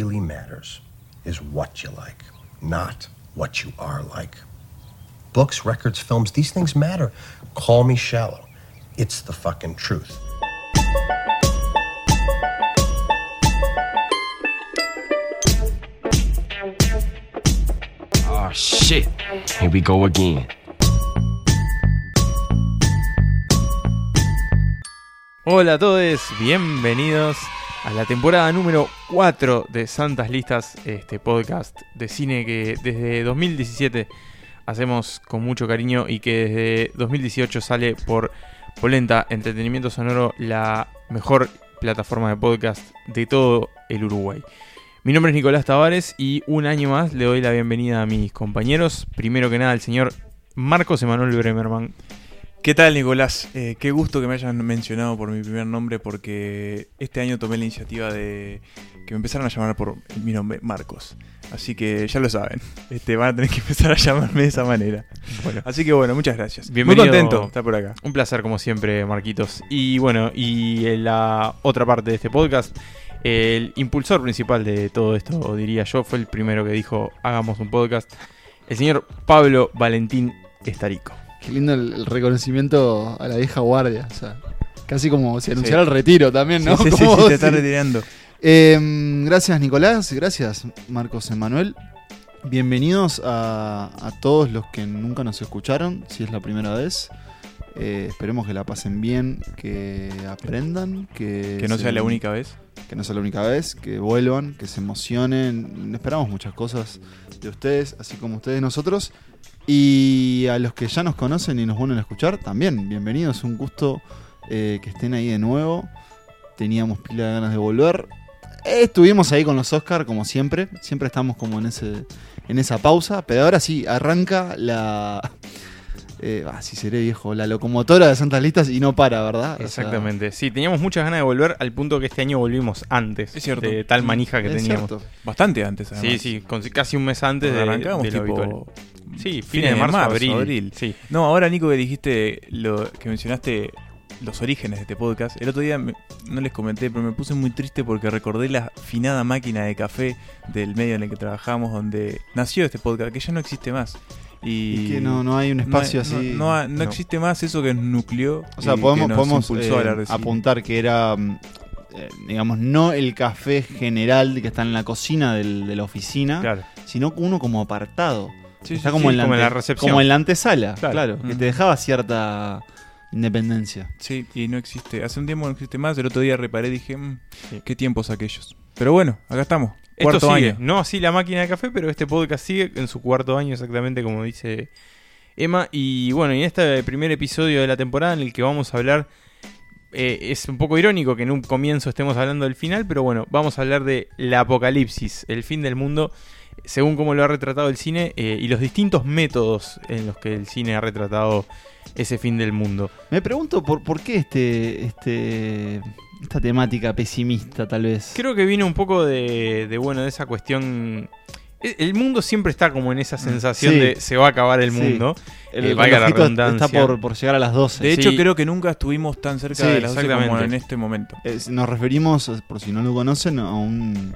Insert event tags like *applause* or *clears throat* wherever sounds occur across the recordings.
really matters is what you like, not what you are like. Books, records, films, these things matter. Call me shallow. It's the fucking truth. Oh shit. Here we go again. Hola a todos, bienvenidos la temporada número 4 de Santas Listas, este podcast de cine que desde 2017 hacemos con mucho cariño y que desde 2018 sale por Polenta Entretenimiento Sonoro, la mejor plataforma de podcast de todo el Uruguay. Mi nombre es Nicolás Tavares y un año más le doy la bienvenida a mis compañeros. Primero que nada al señor Marcos Emanuel Bremerman. ¿Qué tal, Nicolás? Eh, qué gusto que me hayan mencionado por mi primer nombre porque este año tomé la iniciativa de que me empezaran a llamar por mi nombre, Marcos. Así que ya lo saben, este, van a tener que empezar a llamarme de esa manera. Bueno, Así que bueno, muchas gracias. Bienvenido. Muy contento estar por acá. Un placer como siempre, Marquitos. Y bueno, y en la otra parte de este podcast, el impulsor principal de todo esto, diría yo, fue el primero que dijo, hagamos un podcast, el señor Pablo Valentín Estarico. Qué lindo el, el reconocimiento a la vieja guardia. O sea, casi como si anunciara el retiro también, ¿no? Sí, sí, sí, *laughs* te estás retirando. Eh, gracias, Nicolás. Gracias, Marcos Emanuel. Bienvenidos a, a todos los que nunca nos escucharon, si es la primera vez. Eh, esperemos que la pasen bien, que aprendan, que, Que no se- sea la única vez. que no sea la única vez, que vuelvan, que se emocionen. Esperamos muchas cosas de ustedes, así como ustedes nosotros. Y a los que ya nos conocen y nos vuelven a escuchar, también bienvenidos. Un gusto eh, que estén ahí de nuevo. Teníamos pila de ganas de volver. Estuvimos ahí con los Oscar, como siempre. Siempre estamos como en ese en esa pausa. Pero ahora sí, arranca la. Eh, ah, si seré viejo, la locomotora de Santas Listas y no para, ¿verdad? O sea, Exactamente. Sí, teníamos muchas ganas de volver al punto que este año volvimos antes Es cierto. de tal manija que es teníamos. cierto. Bastante antes, además. Sí, sí, con- casi un mes antes de, Arrancamos de lo tipo... habitual. Sí, fines de marzo, abril. Sí. No, ahora Nico que dijiste lo que mencionaste los orígenes de este podcast. El otro día me- no les comenté, pero me puse muy triste porque recordé la finada máquina de café del medio en el que trabajamos, donde nació este podcast, que ya no existe más. Y, Y que no, no hay un espacio no- así. No, no- existe más eso que nucleó. O sea, podemos, nos podemos eh, apuntar que era, mm, eh, digamos, no el café general que está en la cocina del- de la oficina, Claro. sino uno como apartado. Sí, está sí, como, sí. en la como en la recepción. como en la antesala, Claro. claro, que te dejaba cierta independencia. Sí, y no existe. Hace un tiempo no existe más. El otro día reparé y dije, "Mm, Sí. qué tiempos aquellos. Pero bueno, acá estamos. Esto Cuarto sigue, año. no así la máquina de café, pero este podcast sigue en su cuarto año exactamente como dice Emma. Y bueno, en este primer episodio de la temporada en el que vamos a hablar, eh, es un poco irónico que en un comienzo estemos hablando del final, pero bueno, vamos a hablar de la apocalipsis, el fin del mundo, según cómo lo ha retratado el cine eh, y los distintos métodos en los que el cine ha retratado ese fin del mundo. Me pregunto por, por qué este, este, esta temática pesimista, tal vez. Creo que viene un poco de, de, bueno, de esa cuestión. E- El mundo siempre está como en esa sensación Mm. Sí. de se va a acabar el Sí. mundo. el eh, valga la redundancia. está por, por llegar a las 12. De Sí. hecho, creo que nunca estuvimos tan cerca Sí, de las 12 como exactamente. en este momento. Es- nos referimos, por si no lo conocen, a un.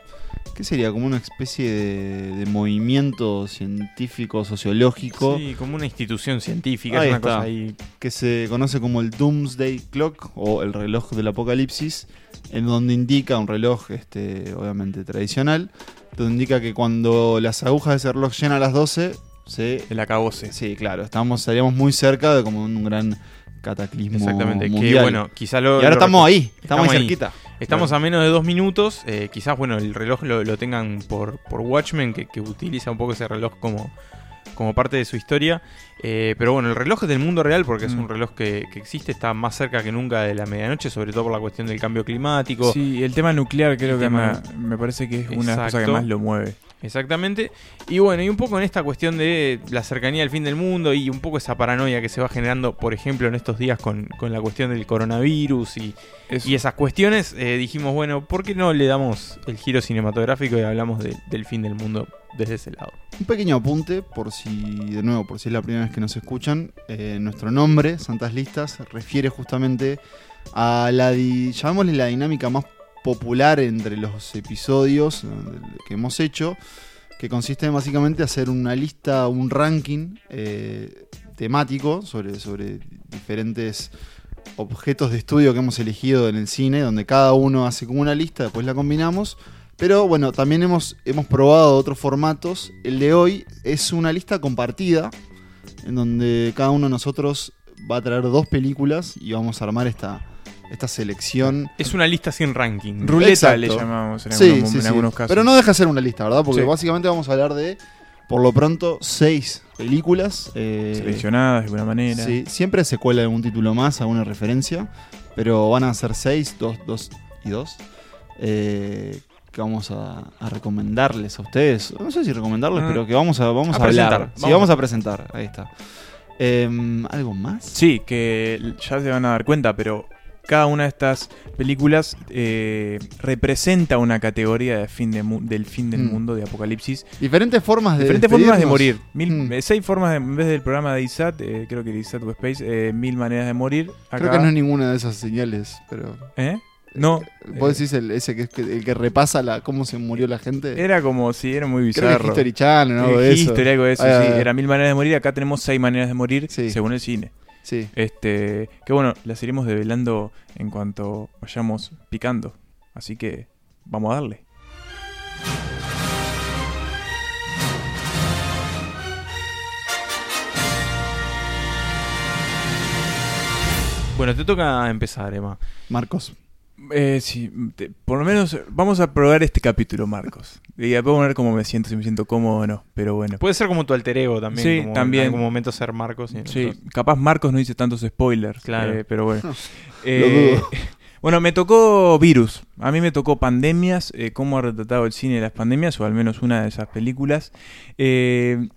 ¿Qué sería? Como una especie de, de movimiento científico, sociológico, Sí, como una institución científica, Ahí es una está. cosa ahí. que se conoce como el Doomsday Clock o el reloj del apocalipsis, en donde indica un reloj, este, obviamente tradicional, donde indica que cuando las agujas de ese reloj llegan a las 12, se. El acabose. Sí, claro, estamos, estaríamos muy cerca de como un gran cataclismo Exactamente. Que bueno, quizá lo. y ahora lo estamos ahí, estamos, estamos ahí ahí. cerquita. Estamos a menos de dos minutos. eh, quizás, bueno, el reloj lo, lo tengan por, por Watchmen, que, que utiliza un poco ese reloj como, como parte de su historia. Eh, pero bueno, el reloj es del mundo real porque es Mm. un reloj que, que existe, está más cerca que nunca de la medianoche, sobre todo por la cuestión del cambio climático. Sí, el tema nuclear creo El que tema- me, me parece que es una cosa que más lo mueve. Exactamente. Y bueno, y un poco en esta cuestión de la cercanía al fin del mundo y un poco esa paranoia que se va generando, por ejemplo, en estos días con, con la cuestión del coronavirus y, y esas cuestiones, eh, dijimos, bueno, ¿por qué no le damos el giro cinematográfico y hablamos de- del fin del mundo desde ese lado? Un pequeño apunte, por si, de nuevo, por si es la primera vez que nos escuchan, eh, nuestro nombre, Santas Listas, refiere justamente a la, di- llamémosle la dinámica más popular entre los episodios eh, que hemos hecho, que consiste en básicamente hacer una lista, un ranking eh, temático sobre, sobre diferentes objetos de estudio que hemos elegido en el cine, donde cada uno hace como una lista, después la combinamos. Pero bueno, también hemos, hemos probado otros formatos. El de hoy es una lista compartida, en donde cada uno de nosotros va a traer dos películas y vamos a armar esta, esta selección. Es una lista sin ranking. Ruleta Exacto. le llamamos en, Sí, algunos, sí, en sí. algunos casos. Pero no deja de ser una lista, ¿verdad? Porque Sí. básicamente vamos a hablar de, por lo pronto, seis películas. eh, Seleccionadas de alguna manera. Sí, siempre se cuela algún título más, alguna referencia, pero van a ser seis, dos, dos y dos, eh, que vamos a, a recomendarles a ustedes. No sé si recomendarles, Ah. pero que vamos a, vamos A a, hablar. presentar, Sí, vamos vamos a- a presentar, ahí está. Em, ¿Algo más? Sí, que ya se van a dar cuenta, pero cada una de estas películas eh, representa una categoría de fin de del fin del Mm. mundo, de apocalipsis. Diferentes formas de Diferentes formas de morir. Mil, Mm. eh, Seis formas, de- en vez del programa de ISAT, eh, creo que ISAT o Space, eh, mil maneras de morir. Acá, Creo que no es ninguna de esas señales, pero... ¿Eh? No. ¿Vos decís el, ese que, el que repasa la, cómo se murió la gente? Era como si era muy Creo que bizarro. History Channel, ¿no? Algo de eso. History, algo de eso, Ah, sí. Era mil maneras de morir. Acá tenemos seis maneras de morir Sí. según el cine. Sí. Este, que bueno, las iremos develando en cuanto vayamos picando. Así que vamos a darle. Bueno, te toca empezar, Emma. Marcos. Eh, sí, te- por lo menos vamos a probar este capítulo, Marcos. Y después vamos a ver cómo me siento, si me siento cómodo o no. Pero bueno. Puede ser como tu alter ego también. Sí, como también. En algún momento ser Marcos. y Sí, capaz Marcos no dice tantos spoilers. Claro. eh, pero bueno. *laughs* Eh, *laughs* bueno, me tocó virus. A mí me tocó pandemias, eh, cómo ha retratado el cine de las pandemias, o al menos una de esas películas. Eh,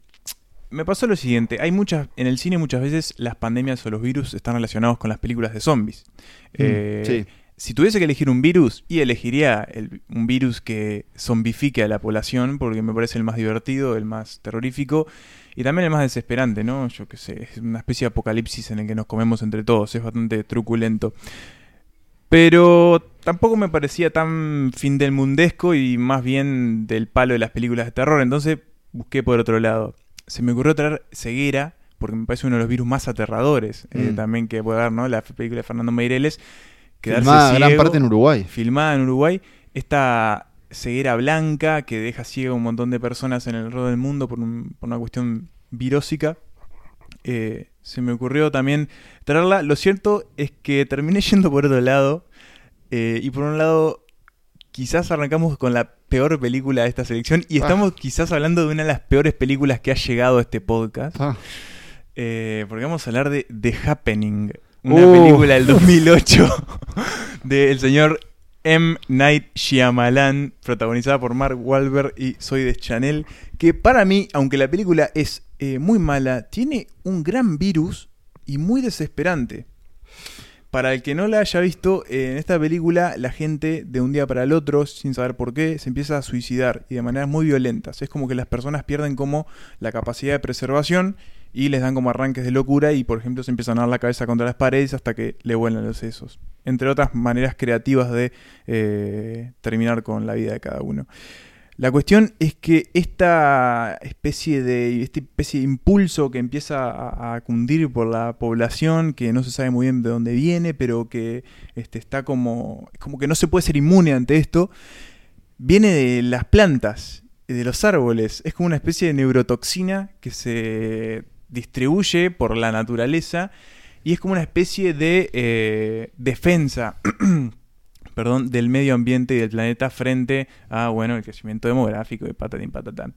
me pasó lo siguiente, hay muchas, en el cine muchas veces las pandemias o los virus están relacionados con las películas de zombies. Eh, sí. Si tuviese que elegir un virus, y elegiría el- un virus que zombifique a la población, porque me parece el más divertido, el más terrorífico, y también el más desesperante, ¿no? Yo qué sé, es una especie de apocalipsis en el que nos comemos entre todos, es bastante truculento. Pero tampoco me parecía tan fin del mundesco y más bien del palo de las películas de terror, entonces busqué por otro lado. Se me ocurrió traer ceguera, porque me parece uno de los virus más aterradores eh, Mm. también que puede dar, ¿no? La película de Fernando Meireles. Quedarse Filmada gran ciego, parte en Uruguay. filmada en Uruguay, esta ceguera blanca que deja ciego a un montón de personas en el alrededor del mundo por, un- por una cuestión virósica. Eh, se me ocurrió también traerla. Lo cierto es que terminé *laughs* yendo por otro lado. eh, y por un lado, quizás arrancamos con la peor película de esta selección. Y Ah. estamos quizás hablando de una de las peores películas que ha llegado a este podcast. Ah, Eh, porque vamos a hablar de The Happening, una Uh. película del *laughs* 2008 *laughs* del señor M. Night Shyamalan, protagonizada por Mark Wahlberg y Zoe Deschanel, que para mí, aunque la película es eh, muy mala, tiene un gran virus y muy desesperante. Para el que no la haya visto, eh, en esta película la gente de un día para el otro, sin saber por qué, se empieza a suicidar y de maneras muy violentas. Es como que las personas pierden como la capacidad de preservación y les dan como arranques de locura y por ejemplo se empiezan a dar la cabeza contra las paredes hasta que le vuelan los sesos. Entre otras maneras creativas de eh, terminar con la vida de cada uno. La cuestión es que esta especie de esta especie de impulso que empieza a, a cundir por la población, que no se sabe muy bien de dónde viene, pero que este, está como, como que no se puede ser inmune ante esto, viene de las plantas, de los árboles. Es como una especie de neurotoxina que se distribuye por la naturaleza y es como una especie de eh, defensa *clears throat* perdón, del medio ambiente y del planeta frente a, bueno, el crecimiento demográfico de patatín patatán.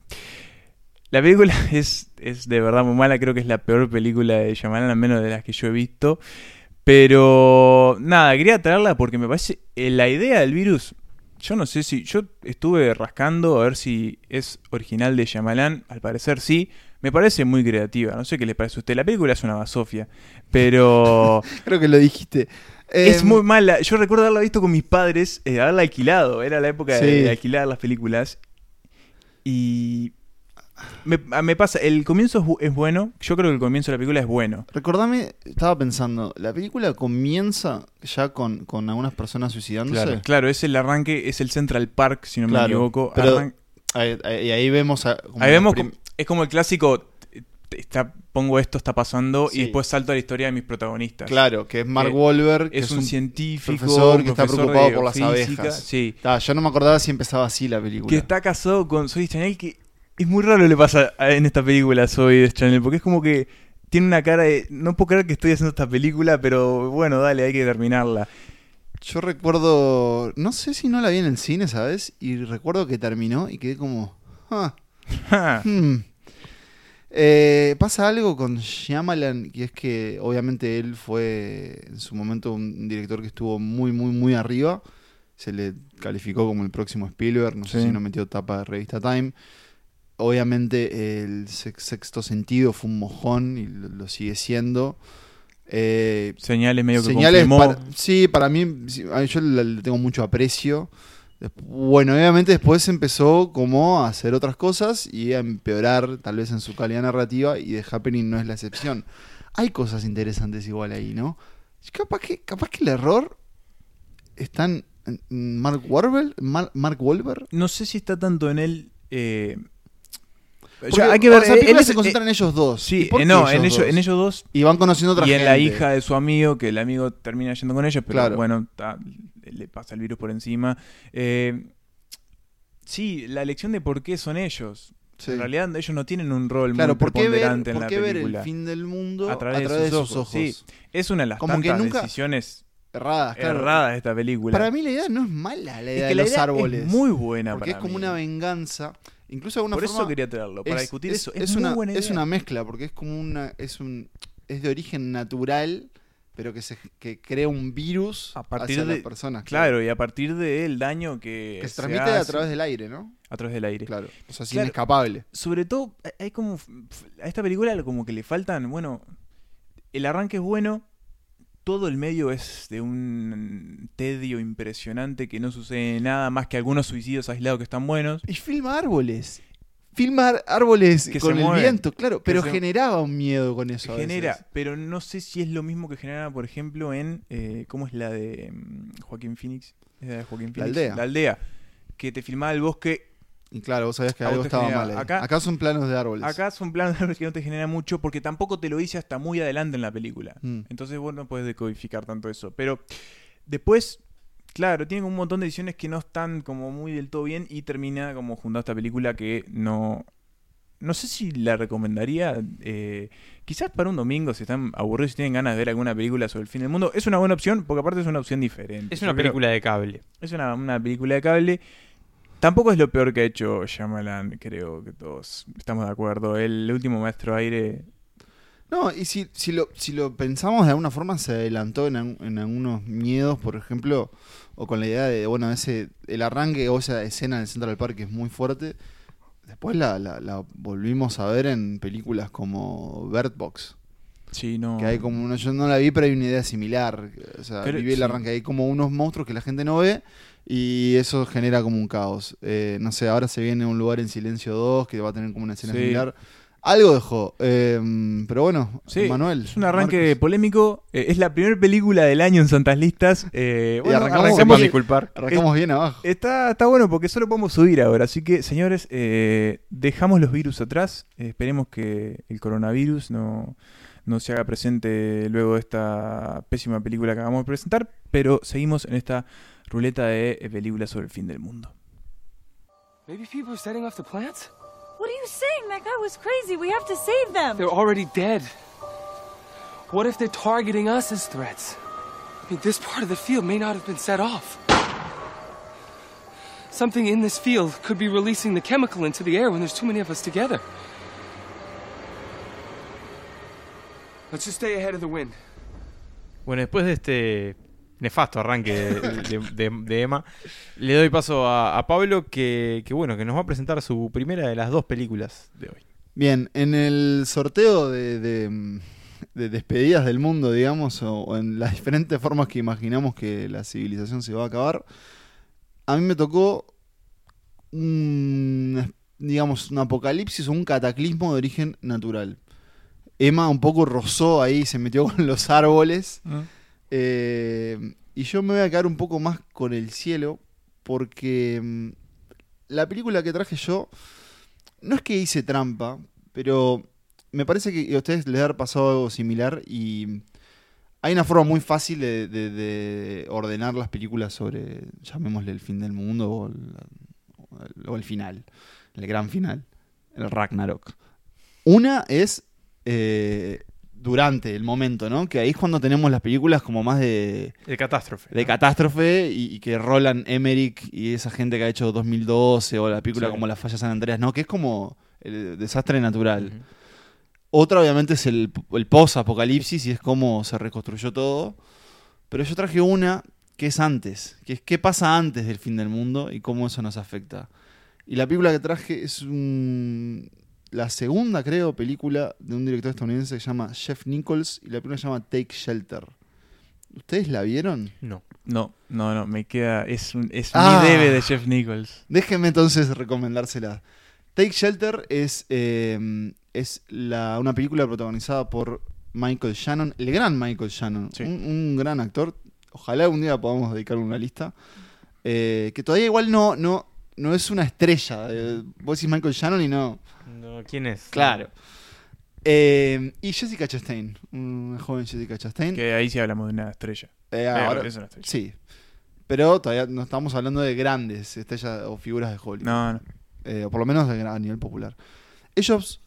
La película *laughs* es, es de verdad muy mala, creo que es la peor película de Shyamalan, al menos de las que yo he visto. Pero nada, quería traerla porque me parece eh, la idea del virus. Yo no sé si. Yo estuve rascando a ver si es original de Shyamalan. Al parecer sí. Me parece muy creativa. No sé qué le parece a usted. La película es una basofia. Pero. *laughs* creo que lo dijiste. Es Em, muy mala. Yo recuerdo haberla visto con mis padres, eh, haberla alquilado. Era la época de, Sí. de alquilar las películas. Y. Me, a- me pasa, el comienzo es, bu- es bueno. Yo creo que el comienzo de la película es bueno. Recordame, estaba pensando, la película comienza ya con, con algunas personas suicidándose. Claro, claro, es el arranque, es el Central Park, si no me equivoco. pero Ahí, ahí- y ahí vemos. a- Ahí vemos, es como el clásico, está, pongo esto, está pasando, Sí. y después salto a la historia de mis protagonistas. Claro, que es Mark que Wahlberg. que Es, un, científico, profesor un que está preocupado de por las abejas. Sí, Ah, yo no me acordaba si empezaba así la película. que está casado con Zoe Chanel, que es muy raro lo que le pasa a- en esta película a Zoe Chanel, porque es como que tiene una cara de, no puedo creer que estoy haciendo esta película, pero bueno, dale, hay que terminarla. Yo recuerdo. No sé si no la vi en el cine, ¿sabes? Y recuerdo que terminó y quedé como. ah, *laughs* hmm. Eh, pasa algo con Shyamalan, que es que obviamente él fue en su momento un director que estuvo muy, muy, muy arriba. Se le calificó como el próximo Spielberg, no sé si no metió tapa de revista Time. Obviamente el sex- sexto sentido fue un mojón y lo, sigue siendo. Eh, Señales medio que señales confirmó. para- sí para mí yo le, tengo mucho aprecio bueno obviamente después empezó como a hacer otras cosas y a empeorar tal vez en su calidad narrativa y The Happening no es la excepción hay cosas interesantes igual ahí no capaz que capaz que el error está en Mark Wahlberg Mar- Mark Wahlberg No sé si está tanto en él. eh, Porque, ya, hay que ver. o sea, él se concentra eh, en ellos dos Sí, ¿Y por eh, no, en ellos, dos? en ellos dos y van conociendo otra y en la hija de su amigo, que el amigo termina yendo con ellos, pero Claro. bueno, ta, le pasa el virus por encima. Eh, sí, la elección de por qué son ellos. Sí. En realidad ellos no tienen un rol claro muy ¿por qué ver, preponderante en por la qué ver película. el fin del mundo a través, de, sus ojos. Sí, es una de las Como que tantas nunca- decisiones erradas claro. erradas de esta película. Para mí la idea no es mala, la es idea que de la los idea árboles. es muy buena porque es como mí. una venganza. Incluso de alguna Por forma eso quería traerlo, para es- discutir es- eso. Es, Es, una, buena es idea. una mezcla, porque es como una. Es un. Es de origen natural, pero que se que crea un virus A partir hacia de- las personas. Claro, y a partir del daño que, Que se transmite a través del aire, ¿no? a través del aire. Claro. O sea, es Claro. inescapable. sobre todo, hay- como. A esta película como que le faltan. Bueno, el arranque es bueno. Todo el medio es de un tedio impresionante que no sucede nada más que algunos suicidios aislados que están buenos. Y filma árboles. Filma ar- árboles Que con el mueven. viento, claro. Pero se- generaba un miedo con eso. a genera, veces. pero no sé si es lo mismo que genera, por ejemplo, en. eh, ¿Cómo es la de mm, Joaquín Phoenix? ¿Es la de Joaquín La Phoenix? aldea. La aldea. Que te filmaba el bosque Y claro, vos sabías que A algo estaba genera- mal ahí. acá- Acá, son planos de árboles. Acá son planos de árboles que no te genera mucho porque tampoco te lo dice hasta muy adelante en la película. Mm. Entonces vos no puedes decodificar tanto eso. Pero después, claro, tienen un montón de ediciones que no están como muy del todo bien y termina como junto a esta película que no... No sé si la recomendaría. eh, quizás para un domingo, si están aburridos y tienen ganas de ver alguna película sobre el fin del mundo. Es una buena opción, porque aparte es una opción diferente. Es una Yo creo- película de cable. es una, una película de cable. Tampoco es lo peor que ha hecho Shyamalan, creo que todos estamos de acuerdo. El último maestro aire. No, y si, si, lo, si lo pensamos de alguna forma, se adelantó en, en algunos miedos, por ejemplo, o con la idea de, bueno, ese el arranque o esa escena en el Central Park es muy fuerte. Después la, la, la volvimos a ver en películas como Bird Box. Sí, no. Que hay como uno, yo no la vi, pero hay una idea similar. O sea, Pero- viví el sí. arranque. Hay como unos monstruos que la gente no ve y eso genera como un caos. Eh, no sé, ahora se viene un lugar en silencio 2 que va a tener como una escena Sí. similar. Algo dejó. Eh, pero bueno, Sí, Manuel. es un arranque Marcos. polémico. Eh, es la primera película del año en Santas Listas. Eh, *laughs* Y bueno, arrancamos arrancamos bien. disculpar. Arrancamos bien abajo. Está, está bueno porque solo podemos subir ahora. Así que, señores, eh, dejamos los virus atrás. Eh, esperemos que el coronavirus no, no se haga presente luego de esta pésima película que acabamos de presentar. Pero seguimos en esta ruleta de películas sobre el fin del mundo. Maybe people are setting off the plants? What are you saying? That guy was crazy. We have to save them. They're already dead. What if they're targeting us as threats? I mean, this part of the field may not have been set off. Something in this field could be releasing the chemical into the air when there's too many of us together. Let's just stay ahead of the wind. Bueno, después de este nefasto arranque de, de- de- de Emma, le doy paso a, a Pablo que, que, bueno, que nos va a presentar su primera de las dos películas de hoy. Bien, en el sorteo de, de, de despedidas del mundo, digamos, o, o en las diferentes formas que imaginamos que la civilización se va a acabar, a mí me tocó un- digamos, un apocalipsis o un cataclismo de origen natural. Emma un poco rozó ahí, se metió con los árboles. ¿Mm? Eh, y yo me voy a quedar un poco más con el cielo, porque mm, la película que traje yo, no es que hice trampa, pero me parece que a ustedes les ha pasado algo similar y hay una forma muy fácil de, de- de ordenar las películas sobre, llamémosle el fin del mundo o el, o el final, el gran final, el Ragnarok. Una es eh, durante el momento, ¿no? Que ahí es cuando tenemos las películas como más de, El catástrofe. de catástrofe y, y que Roland Emmerich y esa gente que ha hecho 2012 o la película Sí. como La Falla San Andreas, ¿no? Que es como el desastre natural. Otra obviamente es el, el post-apocalipsis y es cómo se reconstruyó todo. Pero yo traje una que es antes, que es qué pasa antes del fin del mundo y cómo eso nos afecta. Y la película que traje es un- la segunda, creo, película de un director estadounidense que se llama Jeff Nichols y la película se llama Take Shelter. ¿Ustedes la vieron? No. No, no, no, me queda. Es, un, es Ah. mi debe de Jeff Nichols. Déjenme entonces recomendársela. Take Shelter es, eh, es la, una película protagonizada por Michael Shannon, el gran Michael Shannon, Sí. un, un gran actor. Ojalá un día podamos dedicarle una lista. Eh, que todavía igual no, no, no es una estrella. Eh, vos decís Michael Shannon y no. No, ¿Quién es? Claro. Eh, y Jessica Chastain, una joven Jessica Chastain. Que ahí sí hablamos de una estrella. Eh, Eh, ahora- es una estrella. sí. Pero todavía no estamos hablando de grandes estrellas o figuras de Hollywood. No, no. eh, o por lo menos a nivel popular. Ellos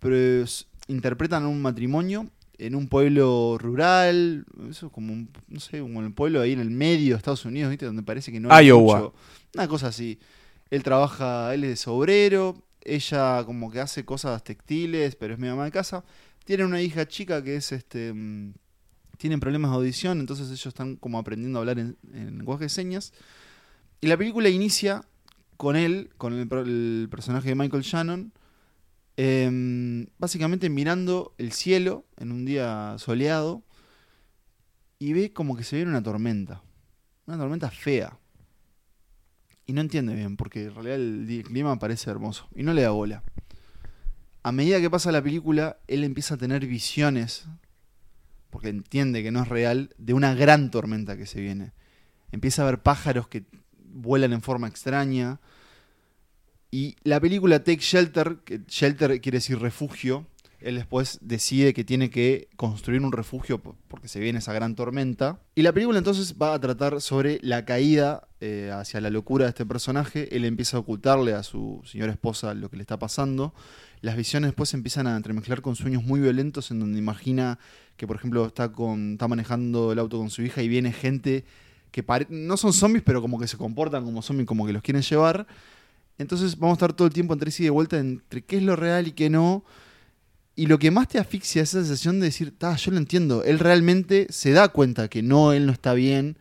pues, interpretan un matrimonio en un pueblo rural, eso es como un, no sé, como el pueblo ahí en el medio de Estados Unidos, ¿viste? Donde parece que no hay Iowa. mucho. Una cosa así. Él trabaja, él es obrero, ella como que hace cosas textiles, pero es mi mamá de casa. Tiene una hija chica que es este mm, tienen problemas de audición, entonces ellos están como aprendiendo a hablar en, en lenguaje de señas. Y la película inicia con él, con el personaje de Michael Shannon, em, básicamente mirando el cielo en un día soleado y ve como que se viene una tormenta. Una tormenta fea. Y no entiende bien, porque en realidad el clima parece hermoso. Y no le da bola. A medida que pasa la película, él empieza a tener visiones, porque entiende que no es real, de una gran tormenta que se viene. Empieza a ver pájaros que vuelan en forma extraña. Y la película Take Shelter, que Shelter quiere decir refugio, él después decide que tiene que construir un refugio po- porque se viene esa gran tormenta. Y la película entonces va a tratar sobre la caída eh, hacia la locura de este personaje. Él empieza a ocultarle a su señora esposa lo que le está pasando. Las visiones después empiezan a entremezclar con sueños muy violentos en donde imagina que, por ejemplo, está, con, está manejando el auto con su hija y viene gente que no son zombies, pero como que se comportan como zombies, como que los quieren llevar. Entonces vamos a estar todo el tiempo entre sí de vuelta entre qué es lo real y qué no. Y lo que más te asfixia es esa sensación de decir, "Ta, yo lo entiendo. Él realmente se da cuenta que no, él no está bien,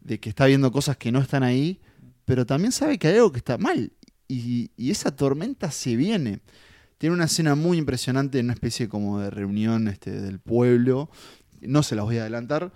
de que está viendo cosas que no están ahí, pero también sabe que hay algo que está mal. Y, esa tormenta se viene. Tiene una escena muy impresionante en una especie como de reunión este, del pueblo. No se las voy a adelantar,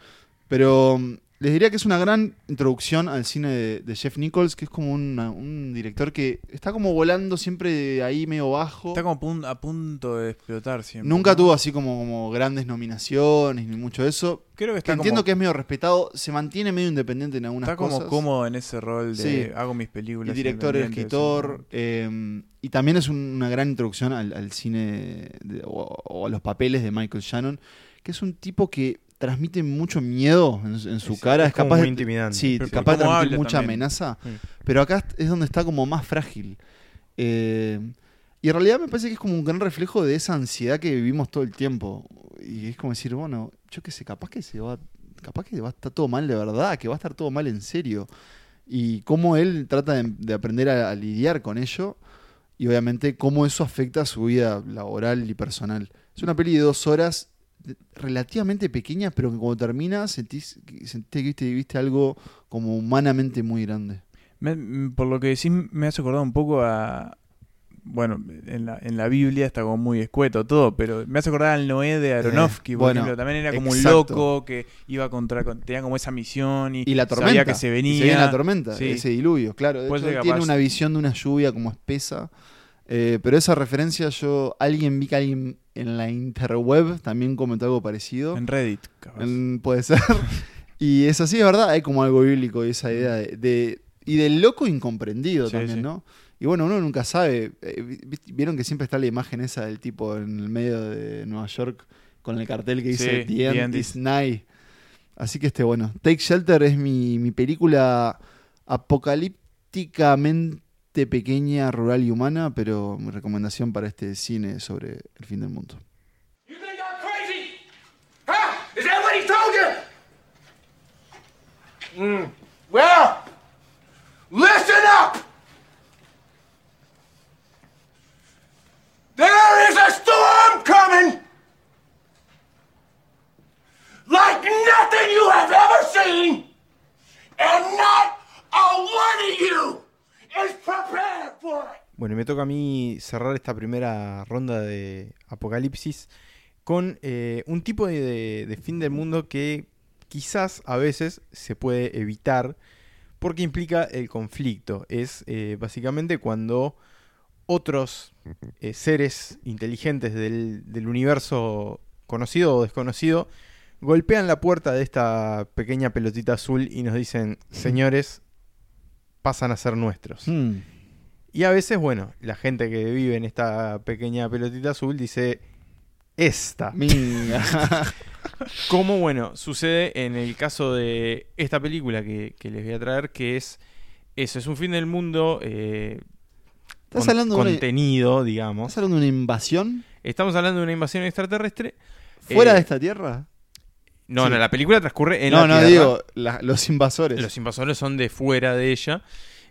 pero les diría que es una gran introducción al cine de, de Jeff Nichols, que es como una- un director que está como volando siempre ahí medio bajo. Está como a punto de explotar siempre. Nunca ¿no? tuvo así como, como grandes nominaciones ni mucho de eso. Creo que Que está entiendo como, que es medio respetado, se mantiene medio independiente en algunas está como cosas. cómodo en ese rol de Sí. hago mis Y películas. director, independientes, escritor. eh, y también es un- una gran introducción al, al cine de- o, o a los papeles de Michael Shannon, que es un tipo que transmite mucho miedo en, en su Es- cara. es Es, como capaz muy de, intimidante. Sí, Pero- capaz de transmitir mucha también. amenaza. Mm. Pero acá es donde está como más frágil. Eh, y en realidad me parece que es como un gran reflejo de esa ansiedad que vivimos todo el tiempo. Y es como decir, bueno, yo qué sé, capaz que se va, capaz que va a estar todo mal de verdad, que va a estar todo mal en serio. Y cómo él trata de, de aprender a, a lidiar con ello. Y obviamente cómo eso afecta a su vida laboral y personal. Es una peli de dos horas relativamente pequeña, pero que cuando termina sentís, que- sentís que viste, viste algo como humanamente muy grande. Me- por lo que decís, me has acordado un poco a. Bueno, en la, en la Biblia está como muy escueto todo, pero me hace acordar al Noé de Aronofsky, por bueno, ejemplo. También era como exacto. un loco que iba contra. con- tenía como esa misión y, Y la tormenta. sabía que se venía. viene la tormenta, Sí. ser diluvio, claro. De Puede hecho, ser tiene capaz- una visión de una lluvia como espesa. Eh, pero esa referencia yo, alguien vi que alguien en la interweb también comentó algo parecido. En Reddit. En- puede ser. *laughs* y es así, es verdad, hay como algo bíblico y esa idea de, de- y del loco incomprendido Sí, también, sí. ¿no? Y bueno, uno nunca sabe. eh, vi- vi- Vieron que siempre está la imagen esa del tipo en el medio de Nueva York con el cartel que dice Sí, The End The is is- Nigh. Así que este, bueno, Take Shelter es mi, mi película apocalípticamente pequeña, rural y humana, pero mi recomendación para este cine sobre el fin del mundo. Mm. There is a storm coming! Like nothing you have ever seen! And not a one of you Bueno, me toca a mí cerrar esta primera ronda de Apocalipsis con eh, un tipo de fin del mundo que quizás a veces se puede evitar porque implica el conflicto. Es eh, básicamente cuando otros eh, seres inteligentes del, del universo conocido o desconocido golpean la puerta de esta pequeña pelotita azul y nos dicen, señores, pasan a ser nuestros. Hmm. Y a veces, bueno, la gente que vive en esta pequeña pelotita azul dice esta. *laughs* Como, bueno, sucede en el caso de esta película que, que les voy a traer, que es eso, es un fin del mundo eh, ¿Estás con- hablando de una- contenido, digamos. ¿Estás hablando de una invasión Estamos hablando de una invasión extraterrestre. fuera Eh, de esta tierra? No, Sí. no, la película transcurre en no, la no, Tierra. digo, la- los invasores. Los invasores son de fuera de ella.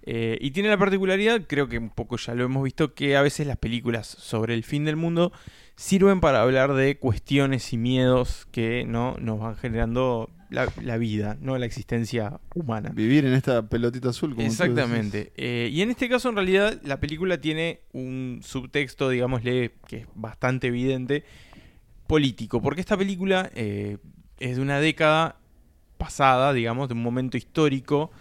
Eh, y tiene la particularidad, creo que un poco ya lo hemos visto, que a veces las películas sobre el fin del mundo sirven para hablar de cuestiones y miedos que no nos van generando la, la vida, no la existencia humana. Vivir en esta pelotita azul. Como Exactamente. Eh, y en este caso, en realidad, la película tiene un subtexto, digámosle, que es bastante evidente, político. Porque esta película eh, es de una década pasada, digamos, de un momento histórico,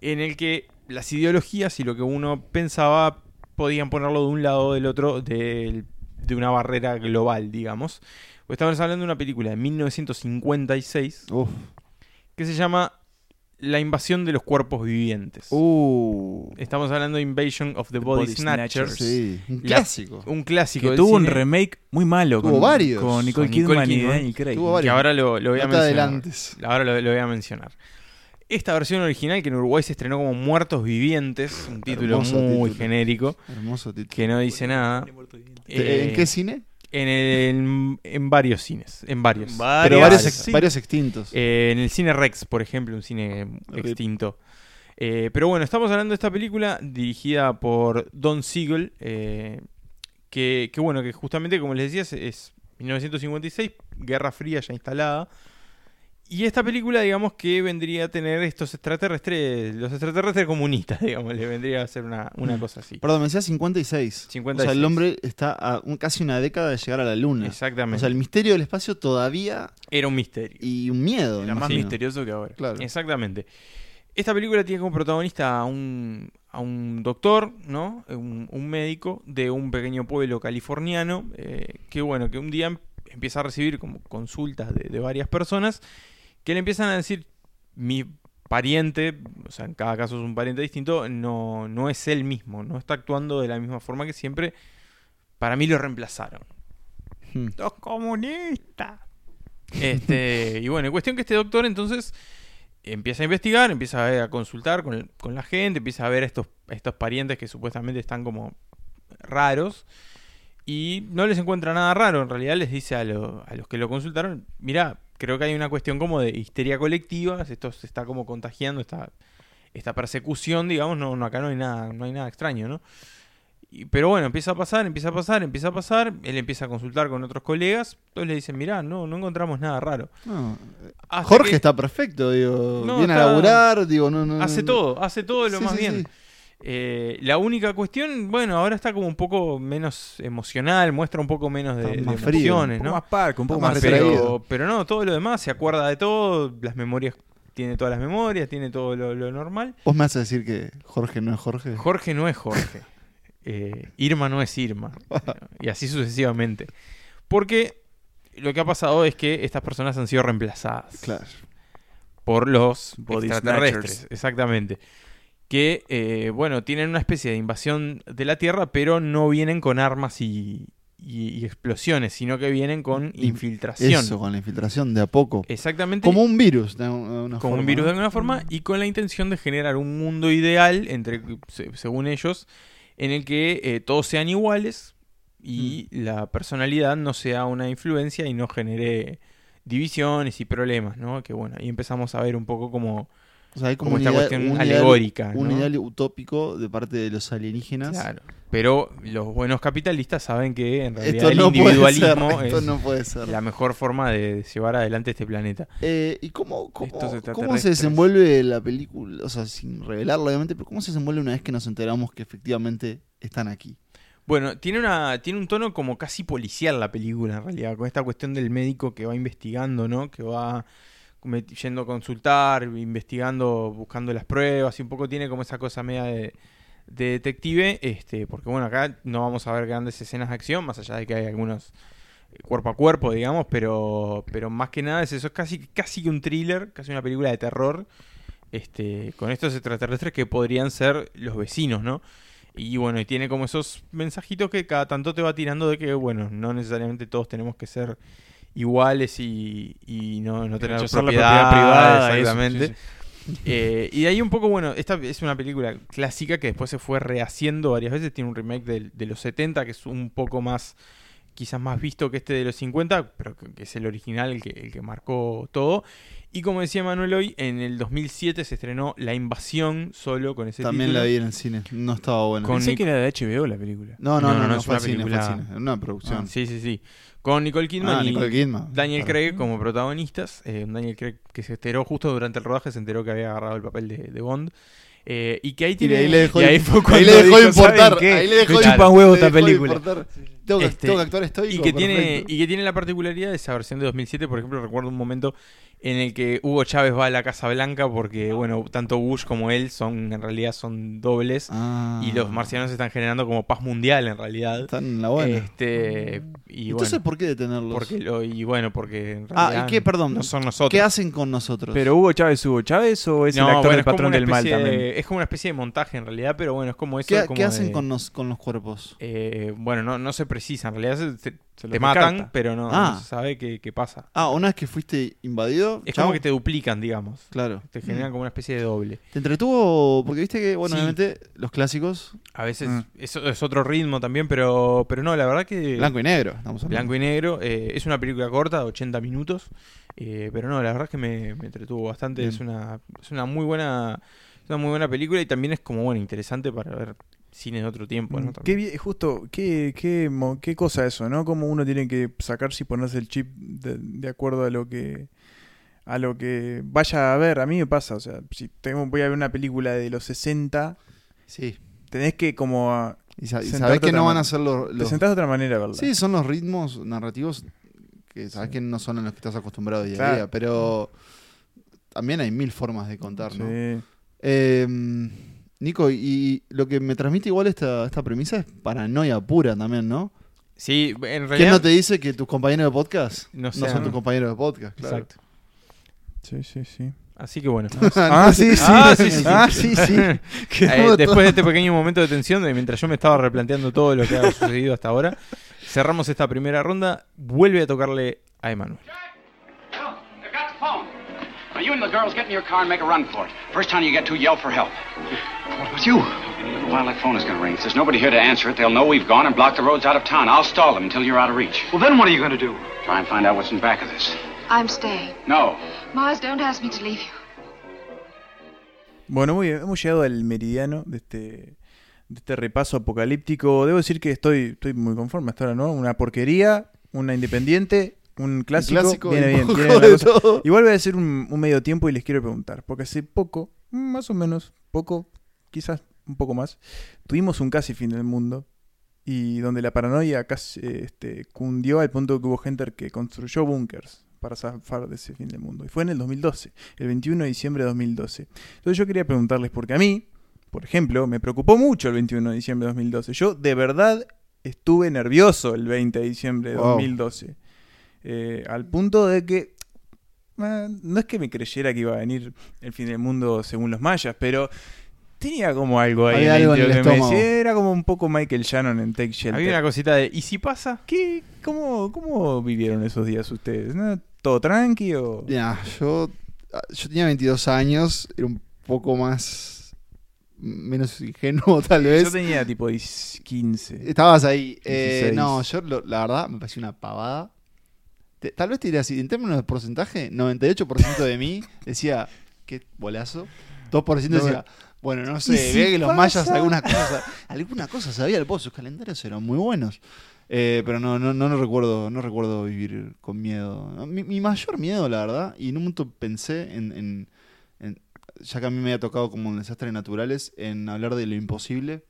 en el que las ideologías y lo que uno pensaba podían ponerlo de un lado o del otro del- de una barrera global, digamos. Estamos hablando de una película de 1956 decís. Uf. que se llama La invasión de los cuerpos vivientes. Uh. Estamos hablando de Invasion of the, The Body, Body Snatchers. Snatchers. Sí, un La- clásico. Un clásico. Que tuvo un remake muy malo. Tuvo con, varios. Con Nicole Con Nicole Kidman y. Daniel Craig. Tuvo varios. Que ahora lo, lo voy a mencionar. adelantes. Ahora lo, lo voy a mencionar. Esta versión original que en Uruguay se estrenó como Muertos Vivientes, un título Hermoso muy título. genérico, Hermoso título. que no dice nada. ¿En Eh, qué cine? En, el- en varios cines, en varios. Pero varios, sí. varios extintos. Eh, en el cine Rex, por ejemplo, un cine Rip. extinto. Eh, pero bueno, estamos hablando de esta película dirigida por Don Siegel, eh, que, que bueno, que justamente, como les decía, es, es 1956, Guerra Fría ya instalada. Y esta película, digamos que vendría a tener estos extraterrestres, los extraterrestres comunistas, *laughs* digamos, le vendría a ser una, una cosa así. Perdón, me decía 56. 56. O sea, el hombre está a un- casi una década de llegar a la luna. Exactamente. O sea, el misterio del espacio todavía Era un misterio. y un miedo. Era más misterioso que ahora. Claro. Exactamente. Esta película tiene como protagonista a un, a un doctor, ¿no? Un, un médico de un pequeño pueblo californiano, eh, que bueno, que un día em- empieza a recibir como consultas de, de varias personas que le empiezan a decir, mi pariente, o sea, en cada caso es un pariente distinto, no, no es él mismo, no está actuando de la misma forma que siempre. Para mí lo reemplazaron. Hmm. Los comunistas. Este, *laughs* y bueno, en cuestión que este doctor entonces empieza a investigar, empieza a, consultar con, con la gente, empieza a ver a estos, a estos parientes que supuestamente están como raros y no les encuentra nada raro. En realidad les dice a, lo- a los que lo consultaron, mira, creo que hay una cuestión como de histeria colectiva, esto se está como contagiando, esta, esta persecución, digamos, no, no, acá no hay nada, no hay nada extraño, ¿no? Y- pero bueno, empieza a pasar, empieza a pasar, empieza a pasar, él empieza a consultar con otros colegas, todos le dicen, mirá, no, no encontramos nada raro. No, Hasta Jorge que está perfecto, digo. No, viene a laburar, digo, no, no. Hace todo, hace todo lo Sí, más sí, bien. sí. Eh, la única cuestión, bueno, ahora está como un poco menos emocional, muestra un poco menos de, de más frío, emociones, Un poco ¿no? más parco, un poco más más. Pero, pero no, todo lo demás, se acuerda de todo, las memorias, tiene todas las memorias, tiene todo lo, lo normal. Vos me haces decir que Jorge no es Jorge. Jorge no es Jorge. *laughs* eh, Irma no es Irma. *laughs* y así sucesivamente. Porque lo que ha pasado es que estas personas han sido reemplazadas Claro. por los Body extraterrestres. snatchers. Exactamente. Que, eh, bueno, tienen una especie de invasión de la Tierra, pero no vienen con armas y, y- y explosiones, sino que vienen con In- infiltración. Eso, con la infiltración de a poco. Exactamente. Como un virus, de una como forma, un virus de alguna forma y con la intención de generar un mundo ideal, entre se- según ellos, en el que eh, todos sean iguales y Mm. la personalidad no sea una influencia y no genere divisiones y problemas, ¿no? Que bueno, ahí empezamos a ver un poco como, O sea, hay como, esta cuestión un ideal- alegórica, Un ideal utópico de parte de los alienígenas. Claro. Pero los buenos capitalistas saben que en realidad Esto el no puede ser. individualismo Esto es no puede ser. la mejor forma de llevar adelante este planeta. Eh, ¿Y cómo, cómo, cómo se desenvuelve la película? O sea, sin revelarlo, obviamente, pero ¿cómo se desenvuelve una vez que nos enteramos que efectivamente están aquí? Bueno, tiene una tiene un tono como casi policial la película en realidad, con esta cuestión del médico que va investigando, ¿no? Que va yendo a consultar, investigando, buscando las pruebas y un poco tiene como esa cosa media de, de detective, este, porque bueno, acá no vamos a ver grandes escenas de acción, más allá de que hay algunos eh, cuerpo a cuerpo, digamos, pero pero más que nada es eso, es casi casi un thriller, casi una película de terror. Este, con estos extraterrestres que podrían ser los vecinos, ¿no? Y bueno, y tiene como esos mensajitos que cada tanto te va tirando de que, bueno, no necesariamente todos tenemos que ser iguales y, y no, no tener Rechazar la propiedad, propiedad privada, eso, exactamente. sí, Eh, y de ahí un poco, bueno, esta es una película clásica que después se fue rehaciendo varias veces. Tiene un remake del- de, los 70 que es un poco más, quizás más visto que este de los 50, pero que, que es el original, el que, el que marcó todo. Y como decía Manuel hoy, en el 2007 se estrenó La Invasión solo con ese También título. la vi en el cine. No estaba buena. Con Pensé Nic- que era de HBO la película. No, no, No, no, no, no, es fue una al cine, fue cine. Una producción. Ah, sí, sí, sí. Con Nicole Kidman Ah, y Nicole Kidman. Daniel Claro. Craig como protagonistas. Eh, un Daniel Craig que se enteró justo durante el rodaje, se enteró que había agarrado el papel de, de Bond. Eh, y que ahí Y tiene... ahí le dejó, y ahí fue ahí cuando le dejó dijo, importar. Ahí le dejó Me chupan importar, huevo le esta película. importar. Tengo, que, Este, tengo que actuar estoico. y que tiene y que tiene la particularidad de esa versión de 2007 por ejemplo recuerdo un momento en el que Hugo Chávez va a la Casa Blanca porque bueno tanto Bush como él son en realidad son dobles Ah. y los marcianos están generando como paz mundial en realidad Están en la buena. este y Entonces, bueno ¿por qué detenerlos? porque lo, y bueno porque en Ah, realidad ¿y qué? Perdón. no son nosotros ¿Qué hacen con nosotros? ¿Pero Hugo Chávez Hugo Chávez o es no, el actor bueno, del patrón una del mal especie de- también? es como una especie de montaje en realidad pero bueno es como eso ¿Qué, como qué hacen de- con, los, con los cuerpos? eh, bueno no, no se precisa en realidad se- se- Se los te matan descarta. pero no, Ah. no se sabe qué, qué pasa Ah, una vez que fuiste invadido. es chau. como que te duplican digamos Claro. te generan como una especie de doble ¿Te entretuvo? Porque viste que, bueno, Sí. obviamente, los clásicos, A veces Mm. eso es otro ritmo también, pero, pero no, la verdad que blanco y negro, estamos hablando. blanco y negro eh, es una película corta, de 80 minutos, eh, pero no, la verdad es que me, me entretuvo bastante. Es una, es una muy buena, es una muy buena película y también es como bueno interesante para ver cine de otro tiempo, ¿no? Mm, Qué justo, qué, qué, qué cosa eso, ¿no? Como uno tiene que sacarse y ponerse el chip de, de acuerdo a lo que a lo que vaya a ver. A mí me pasa, o sea, si tengo, voy a ver una película de los 60, Sí. tenés que como a- Y, sa- y Sentarte sabés que no van a ser los. te sentás de otra manera a verla. Sí, son los ritmos narrativos que sabes que no son a los que estás acostumbrado día a Claro. día, pero también hay mil formas de contar, ¿no? Sí. Eh, Nico, y lo que me transmite igual esta, esta premisa es paranoia pura también, ¿no? Sí, en ¿Quién realidad. no te dice que tus compañeros de podcast No son tus compañeros de podcast? Claro. Exacto. Sí, sí, sí. Así que bueno. *laughs* Ah, sí, sí. Ah, sí, sí, sí. Ah, sí, sí. *laughs* *laughs* Eh, después de este pequeño momento de tensión, de mientras yo me estaba replanteando todo lo que ha sucedido hasta ahora, cerramos esta primera ronda. Vuelve a tocarle a Emanuel. Now you and the girls get in your car and make a run for it. First town you get to, yell for help. What about you? In a little while that phone is going to ring. If there's nobody here to answer it, they'll know we've gone and block the roads out of town. I'll stall them until you're out of reach. Well, then what are you going to do? Try and find out what's in back of this. I'm staying. No. Mars, don't ask me to leave you. Bueno, muy bien, hemos llegado al meridiano de este, de este repaso apocalíptico. Debo decir que estoy, estoy muy conforme hasta ahora, ¿no? Una porquería, una independiente, un clásico. clásico viene bien, viene bien. Igual voy a hacer un, un medio tiempo y les quiero preguntar, porque hace poco, más o menos, poco, quizás un poco más, tuvimos un casi fin del mundo y donde la paranoia casi este, cundió al punto que hubo gente que construyó búnkers para zafar de ese fin del mundo. Y fue en el 2012, el 21 de diciembre de 2012. Entonces yo quería preguntarles, porque a mí, por ejemplo, me preocupó mucho el 21 de diciembre de 2012. Yo de verdad estuve nervioso el 20 de diciembre de Wow. 2012. Eh, al punto de que eh, no es que me creyera que iba a venir el fin del mundo según los mayas, pero tenía como algo ahí Había algo en dentro el que me estómago. decía, era como un poco Michael Shannon en Take Shelter. Había una cosita de, ¿y si pasa? ¿Qué, cómo, ¿Cómo vivieron esos días ustedes? ¿No? ¿Todo tranqui o...? Ya, yo, yo tenía 22 años, era un poco más. menos ingenuo, *laughs* tal vez. Yo tenía tipo 15. Estabas ahí. Eh, 16. no, yo lo- la verdad me pareció una pavada. Te- tal vez te diría así, en términos de porcentaje, 98% de mí decía, qué bolazo. 2% No, decía, bueno, no sé, ¿y si ve que los mayas alguna cosa, alguna cosa sabía el sus calendarios eran muy buenos. Eh, pero no, no, no, no recuerdo, no recuerdo vivir con miedo. Mi, mi mayor miedo, la verdad, y en un momento pensé en, en- en- ya que a mí me había tocado como en desastres naturales, en hablar de lo imposible.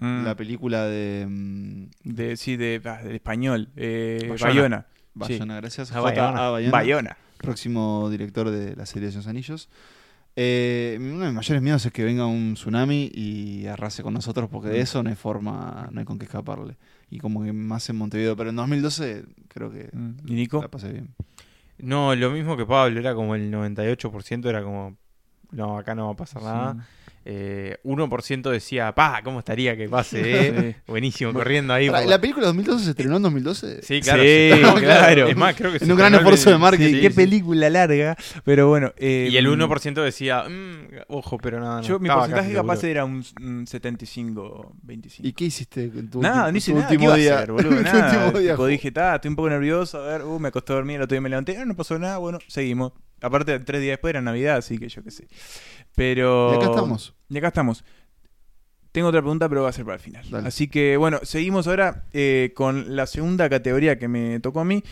Mm. La película de mm, De, sí, de, ah, del español. Eh, Bayona. Bayona. Bayona, gracias. Ah, J.A. Bayona. Bayona, Bayona. próximo director de la serie de los Anillos. Eh, uno de mis mayores miedos es que venga un tsunami y arrase con nosotros, porque de eso no hay forma, no hay con qué escaparle. Y como que más en Montevideo, pero en 2012 creo que Mm. ¿Y Nico? la pasé bien. No, lo mismo que Pablo, era como el 98%, era como, no, acá no va a pasar nada. Eh, 1% decía, pa, ¿cómo estaría que pase? eh? *laughs* Buenísimo, corriendo ahí. Por ¿La película 2012 se estrenó en 2012? Sí, claro. Sí, se- claro. Es más, creo que En se un gran esfuerzo el- de marketing. Sí, qué película larga. Pero bueno. eh, Y el 1% decía, "Mm, ojo, pero nada. No, Yo, mi porcentaje capaz seguro". era un, un 75-25. ¿Y qué hiciste en tu, Nada, no hice tu nada. ¿Qué último día? hacer, boludo? *laughs* Nada. último día, Tipo, dije, "Ta, estoy un poco nervioso. A ver, uh, me acosté a dormir. El otro día me levanté. ah, no pasó nada. Bueno, seguimos. Aparte, tres días después era Navidad, así que yo qué sé. Pero. Y acá estamos. Y acá estamos. Tengo otra pregunta, pero va a ser para el final. Dale. Así que, bueno, seguimos ahora eh, con la segunda categoría que me tocó a mí.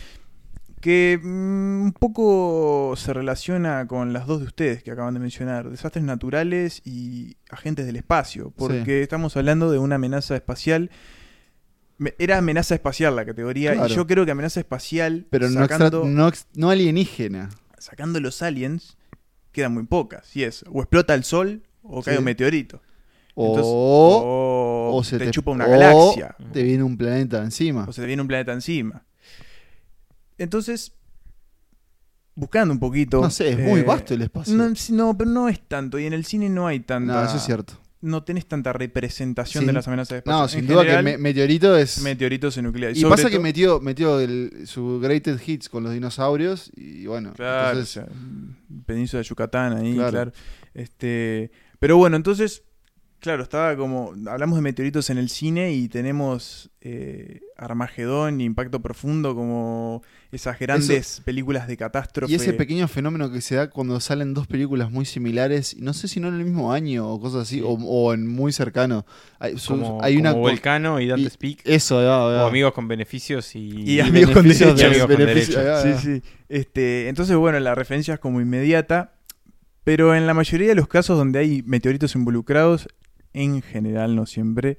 Que mm, un poco se relaciona con las dos de ustedes que acaban de mencionar: desastres naturales y agentes del espacio. Porque estamos hablando de una amenaza espacial. Era amenaza espacial la categoría, Claro. y yo creo que amenaza espacial, Pero no, extra- no alienígena. Sacando los aliens, quedan muy pocas. Si es, o explota el sol o cae Sí. un meteorito. O, Entonces, o, o se te, te, chupa una o galaxia. te viene un planeta encima. O se te viene un planeta encima. Entonces, buscando un poquito. No sé, es muy eh, vasto el espacio. No, pero no es tanto. Y en el cine no hay tanta. No, eso es cierto. No tenés tanta representación de las amenazas de espacio. No, En sin duda general, que me- Meteorito es. meteoritos se nucleares. y pasa que metió, metió el- su Greatest Hits con los dinosaurios y bueno. Claro, entonces- o sea, Península de Yucatán ahí, Claro. claro. Este, pero bueno, entonces, claro, estaba como. Hablamos de meteoritos en el cine y tenemos eh, Armagedón, Impacto Profundo, como esas grandes películas de catástrofe. y ese pequeño fenómeno que se da cuando salen dos películas muy similares, y no sé si no en el mismo año o cosas así, o, o en muy cercano. Hay, su- Como, hay una como Volcano y Dante y- Speak. Eso, va, va. O amigos con beneficios y, Y amigos con y de- amigos con beneficios, derechos. va, Sí, sí. Este, entonces, bueno, la referencia es como inmediata. Pero en la mayoría de los casos donde hay meteoritos involucrados, en general, no siempre,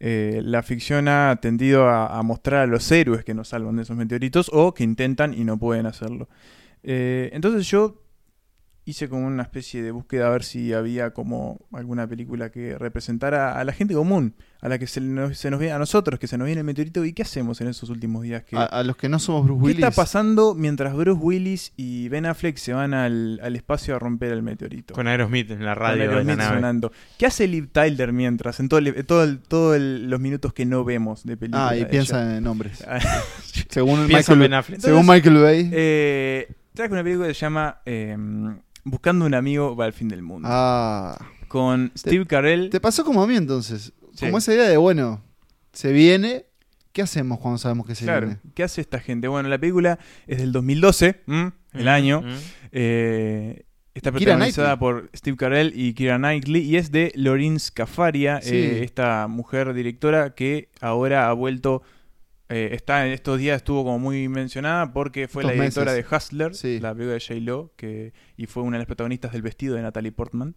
eh, la ficción ha tendido a, mostrar a los héroes que nos salvan de esos meteoritos o que intentan y no pueden hacerlo. Eh, entonces yo hice como una especie de búsqueda a ver si había como alguna película que representara a la gente común, a la que se nos, se nos viene a nosotros, que se nos viene el meteorito y qué hacemos en esos últimos días que A, a los que no somos Bruce ¿Qué Willis. está pasando mientras Bruce Willis y Ben Affleck se van al, al espacio a romper el meteorito? Con Aerosmith en la Con radio de la Aerosmith nave. sonando. ¿Qué hace Liv Tyler mientras? En todo el- todo el- todo el- los minutos que no vemos de película. Ah, y de piensa ella. en nombres. *laughs* Ah, según Michael, Ben Affleck. según Michael Bay. eh, traje una película que se llama eh, Buscando un amigo va al fin del mundo. ah. Con Steve Carell. Te pasó como a mí entonces. Sí. Como esa idea de, bueno, se viene. ¿Qué hacemos cuando sabemos que se Claro, viene? ¿qué hace esta gente? Bueno, la película es del 2012, ¿m? el Mm, año. mm. Eh, está protagonizada por Steve Carell y Kira Knightley y es de Lorin Scafaria, Sí. eh, esta mujer directora que ahora ha vuelto, eh, está en estos días estuvo como muy mencionada porque fue la Estos directora meses. de Hustler, Sí. la película de J-Lo, que y fue una de las protagonistas del vestido de Natalie Portman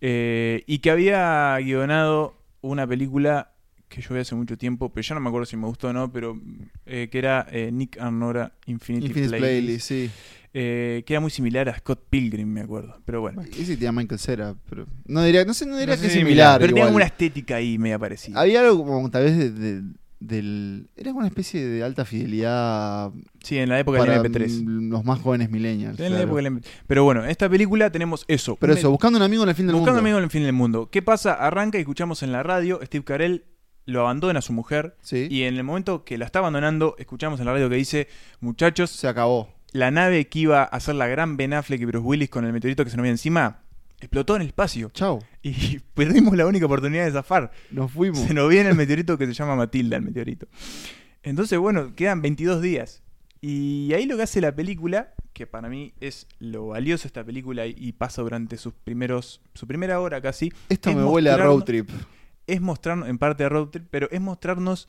eh, y que había guionado una película que yo vi hace mucho tiempo, pero ya no me acuerdo si me gustó o no, pero eh, que era eh, Nick and Nora Infinity, Infinite Playlist. Sí. eh, que era muy similar a Scott Pilgrim, me acuerdo. Pero bueno. Ese tenía Michael Cera, pero no diría, no sé, no diría No que si similar. Pero tenía una estética ahí media parecida. Había algo como tal vez de, de- del era una especie de alta fidelidad Sí, en la época para del MP3. mm, los más jóvenes millennials. En la claro. época del MP3. Pero bueno, en esta película tenemos eso. Pero un- eso, buscando un amigo en el fin del Buscando mundo. amigos en el fin del mundo. ¿Qué pasa? Arranca y escuchamos en la radio, Steve Carell lo abandona a su mujer. Sí. Y en el momento que la está abandonando, escuchamos en la radio que dice, muchachos, Se acabó. la nave que iba a hacer la gran Ben Affleck y Bruce Willis con el meteorito que se nos viene encima, explotó en el espacio. Chao. Y *laughs* perdimos la única oportunidad de zafar. Nos fuimos. Se nos viene el meteorito que se llama Matilda, el meteorito. Entonces, bueno, quedan 22 días. Y ahí lo que hace la película, que para mí es lo valioso esta película y, pasa durante sus primeros, su primera hora casi. Esto es me huele a road trip. Es mostrarnos, en parte de road trip, pero es mostrarnos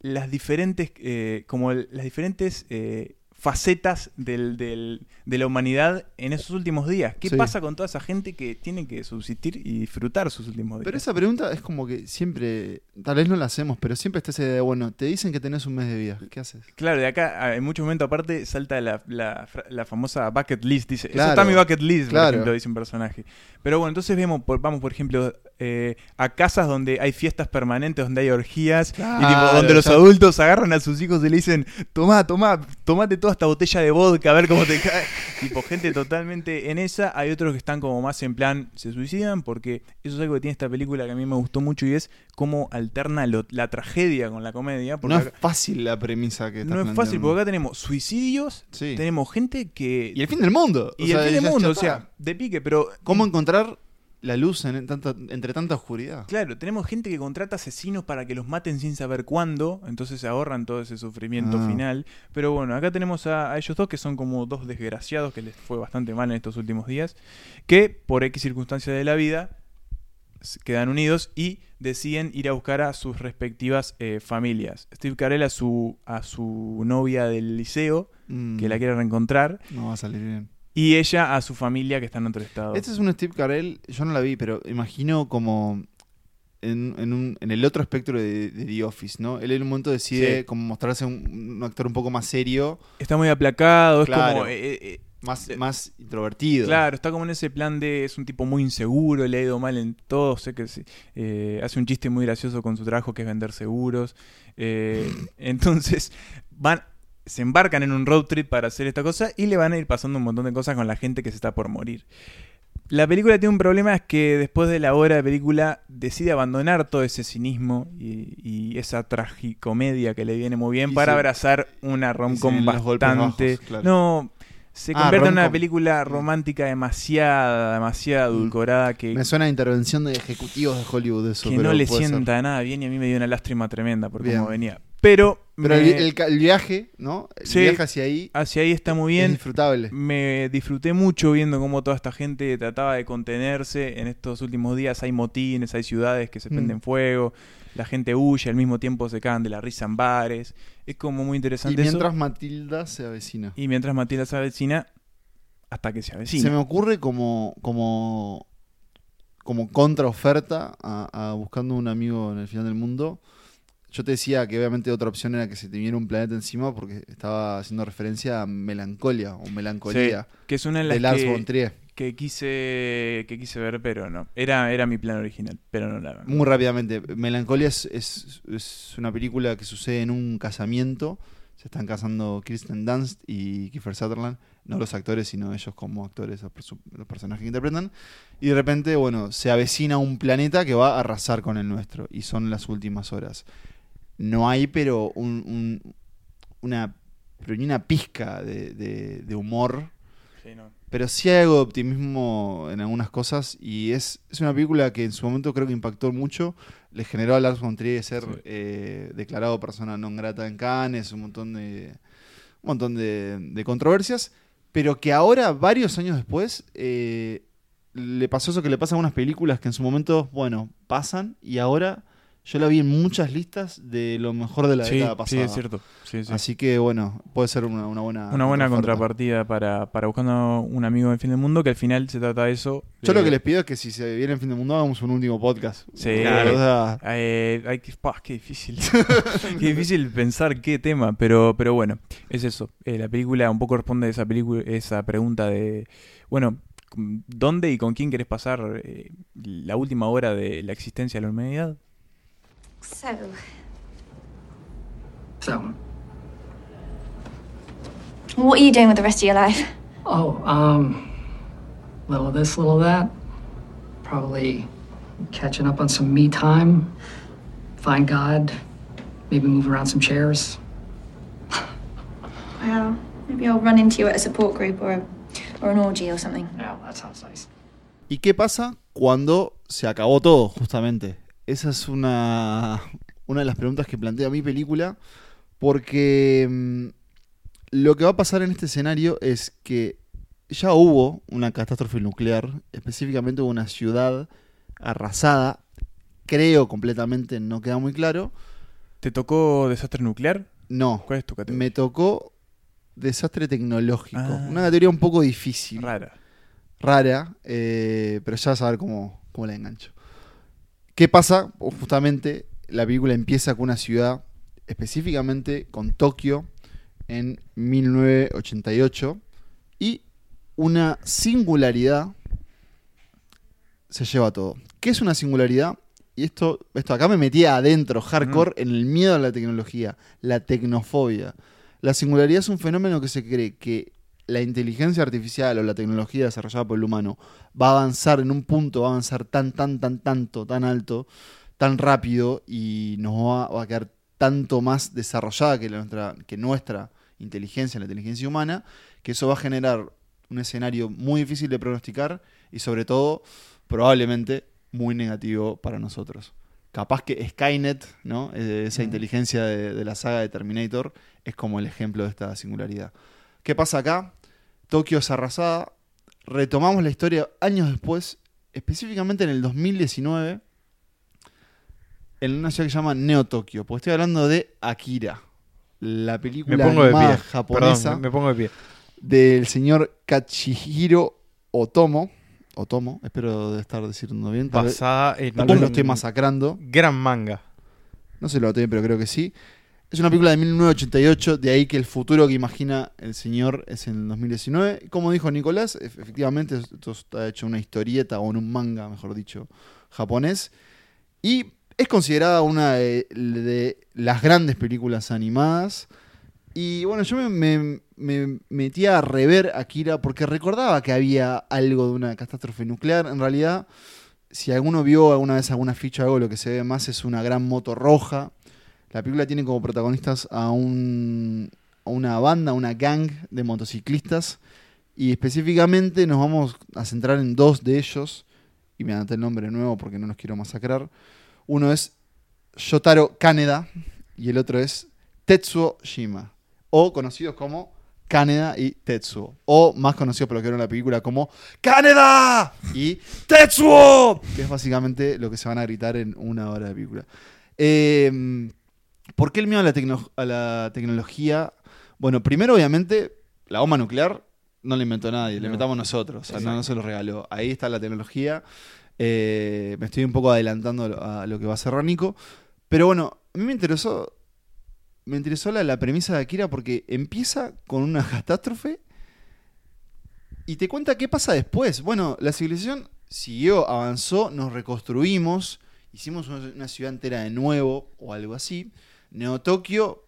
las diferentes, eh, como las diferentes eh, facetas del, del- de la humanidad en esos últimos días. ¿Qué Sí. pasa con toda esa gente que tiene que subsistir y disfrutar sus últimos días? Pero esa pregunta es como que siempre, tal vez no la hacemos, pero siempre está esa idea de, bueno, te dicen que tenés un mes de vida. ¿Qué haces? Claro, de acá en muchos momentos aparte salta la, la fra- la famosa bucket list. Dice, Claro, eso está mi bucket list, claro. por ejemplo, dice un personaje. Pero bueno, entonces vemos, por- vamos por ejemplo eh, a casas donde hay fiestas permanentes, donde hay orgías, y tipo, donde los adultos agarran a sus hijos y le dicen, tomá, tomá, tomate toda esta botella de vodka, a ver cómo te cae. *laughs* tipo, gente totalmente en esa. Hay otros que están como más en plan, se suicidan, porque eso es algo que tiene esta película que a mí me gustó mucho y es cómo alterna lo- la tragedia con la comedia. Porque No acá- es fácil la premisa que estás no es fácil, porque acá tenemos suicidios, Sí. tenemos gente que... Y el fin del mundo. y O el sea, fin del mundo, o está. sea, de pique, pero... ¿Cómo encontrar la luz en tanta, entre tanta oscuridad? Claro, tenemos gente que contrata asesinos para que los maten sin saber cuándo, entonces se ahorran todo ese sufrimiento Ah. final. Pero bueno, acá tenemos a, a ellos dos que son como dos desgraciados que les fue bastante mal en estos últimos días, que por X circunstancias de la vida quedan unidos y deciden ir a buscar a sus respectivas eh, familias. Steve Carell a su, a su novia del liceo, Mm, que la quiere reencontrar, No va a salir bien. Y ella a su familia que está en otro estado. Este es un Steve Carell, yo no la vi, pero imagino como en, en un- en el otro espectro de, de The Office, ¿no? Él en un momento decide Sí. como mostrarse un, un actor un poco más serio, Está muy aplacado, es Claro. como... eh, eh, eh, más, Eh, más introvertido. Claro, está como en ese plan de es un tipo muy inseguro, le ha ido mal en todo, sé que eh, hace un chiste muy gracioso con su trabajo que es vender seguros. eh, *laughs* entonces van, se embarcan en un road trip para hacer esta cosa y le van a ir pasando un montón de cosas con la gente que se está por morir. La película tiene un problema, es que después de la hora de película decide abandonar todo ese cinismo y, y esa tragicomedia que le viene muy bien Y para se- abrazar una rom-com bastante... bajos, claro. No, se Ah, convierte en una película romántica demasiada, demasiado adulcorada que, Me suena a intervención de ejecutivos de Hollywood eso. que pero no le ser. sienta nada bien y a mí me dio una lástima tremenda por Bien. cómo venía. Pero, Pero me- el, el ca- el viaje, ¿no? El Sí. viaje hacia ahí hacia ahí está muy es bien. disfrutable. Me disfruté mucho viendo cómo toda esta gente trataba de contenerse. En estos últimos días hay motines, hay ciudades que se Mm. prenden fuego, la gente huye, al mismo tiempo se cagan de la risa en bares. Es como muy Y interesante eso. mientras Matilda se avecina. Y mientras Matilda se avecina, hasta que se avecina. Se me ocurre como, como, como contraoferta a, a Buscando un amigo en el final del mundo. Yo te decía que obviamente otra opción era que se te viniera un planeta encima porque estaba haciendo referencia a melancolia o melancolía Sí, que es una de las de Lars que, von Trier. que quise que quise ver, pero no. Era, era mi plan original, pero no la Muy rápidamente, Melancolia es, es, es una película que sucede en un casamiento. Se están casando Kirsten Dunst y Kiefer Sutherland. No los actores, sino ellos como actores, los, perso- los personajes que interpretan. Y de repente, bueno, se avecina un planeta que va a arrasar con el nuestro. Y son las últimas horas. No hay, pero un, un- una, pero ni una pizca de, de- de humor. Sí, no. Pero sí hay algo de optimismo en algunas cosas y es, es una película que en su momento creo que impactó mucho. Le generó a Lars von Trier ser Sí. eh, declarado persona non grata en Cannes, un montón de un montón de, de controversias, pero que ahora, varios años después, eh, le pasó eso que le pasa a algunas películas que en su momento, bueno, pasan y ahora yo la vi en muchas listas de lo mejor de la Sí, década sí, pasada. es cierto. Sí, sí. Así que bueno, puede ser una, una buena Una buena contrapartida para, para buscando un amigo del fin del mundo, que al final se trata de eso. Yo de- lo que les pido es que si se viene el fin del mundo hagamos un último podcast. Sí. O sea, Eh, hay que, pa, qué difícil. *laughs* qué difícil pensar qué tema, pero, pero bueno, es eso. Eh, la película un poco responde a esa película, esa pregunta de, bueno, ¿dónde y con quién querés pasar eh, la última hora de la existencia de la humanidad? So, So, what are you doing with the rest of your life? oh, um, little of this, little of that. Probably catching up on some me time. Find God. Maybe move around some chairs. *laughs* Well, maybe I'll run into you at a support group or a, or an orgy or something. Yeah, that sounds nice. ¿Y qué pasa cuando se acabó todo, justamente? Esa es una, una de las preguntas que plantea mi película, porque mm, lo que va a pasar en este escenario es que ya hubo una catástrofe nuclear, específicamente hubo una ciudad arrasada, creo completamente, no queda muy claro. ¿Te tocó desastre nuclear? No, ¿Cuál es tu categoría? me tocó desastre tecnológico, Ah. una categoría un poco difícil Rara. rara, eh, pero ya vas a ver cómo, cómo la engancho. ¿Qué pasa? Justamente la película empieza con una ciudad, específicamente con Tokio, en 1988, y una singularidad se lleva todo. ¿Qué es una singularidad? Y esto, esto acá me metía adentro, hardcore, en el miedo a la tecnología, la tecnofobia. La singularidad es un fenómeno que se cree que la inteligencia artificial o la tecnología desarrollada por el humano va a avanzar en un punto, va a avanzar tan, tan, tan, tanto, tan alto, tan rápido y nos va, va a quedar tanto más desarrollada que, la nuestra, que nuestra inteligencia, la inteligencia humana, que eso va a generar un escenario muy difícil de pronosticar y sobre todo probablemente muy negativo para nosotros. Capaz que Skynet, ¿no? Eh, esa inteligencia de, de la saga de Terminator, es como el ejemplo de esta singularidad. ¿Qué pasa acá? Tokio es arrasada. Retomamos la historia años después, específicamente en el 2019, en una ciudad que se llama Neo Tokio. Porque estoy hablando de Akira, la película Me pongo de pie. japonesa Perdón, me, pongo de pie. del señor Kachihiro Otomo. Otomo, espero de estar diciendo bien. Tal Basada en tal vez lo estoy masacrando. gran manga. No sé lo bien, pero creo que sí. Es una película de 1988, de ahí que el futuro que imagina el señor es en el 2019. Como dijo Nicolás, ef- efectivamente esto está hecho en una historieta o en un manga, mejor dicho, japonés. Y es considerada una de, de las grandes películas animadas. Y bueno, yo me, me- me metí a rever Akira porque recordaba que había algo de una catástrofe nuclear. En realidad, si alguno vio alguna vez alguna ficha o algo, lo que se ve más es una gran moto roja. La película tiene como protagonistas a, un, a una banda, una gang de motociclistas. Y específicamente nos vamos a centrar en dos de ellos. Y me anoté el nombre nuevo porque no los quiero masacrar. Uno es Yotaro Kaneda y el otro es Tetsuo Shima. O conocidos como Kaneda y Tetsuo. O más conocidos por lo que era en la película como Kaneda y Tetsuo. Que es básicamente lo que se van a gritar en una hora de película. Eh, ¿Por qué el miedo a la, tecno- a la tecnología? Bueno, primero, obviamente, la bomba nuclear no la inventó nadie, la inventamos nosotros. O sea, no, se lo regaló. Ahí está la tecnología. Eh, me estoy un poco adelantando a lo- que va a hacer Nico. Pero bueno, a mí me interesó. Me interesó la, la premisa de Akira porque empieza con una *laughs* catástrofe y te cuenta qué pasa después. Bueno, la civilización siguió, avanzó, nos reconstruimos, hicimos una ciudad entera de nuevo o algo así. Neo Tokio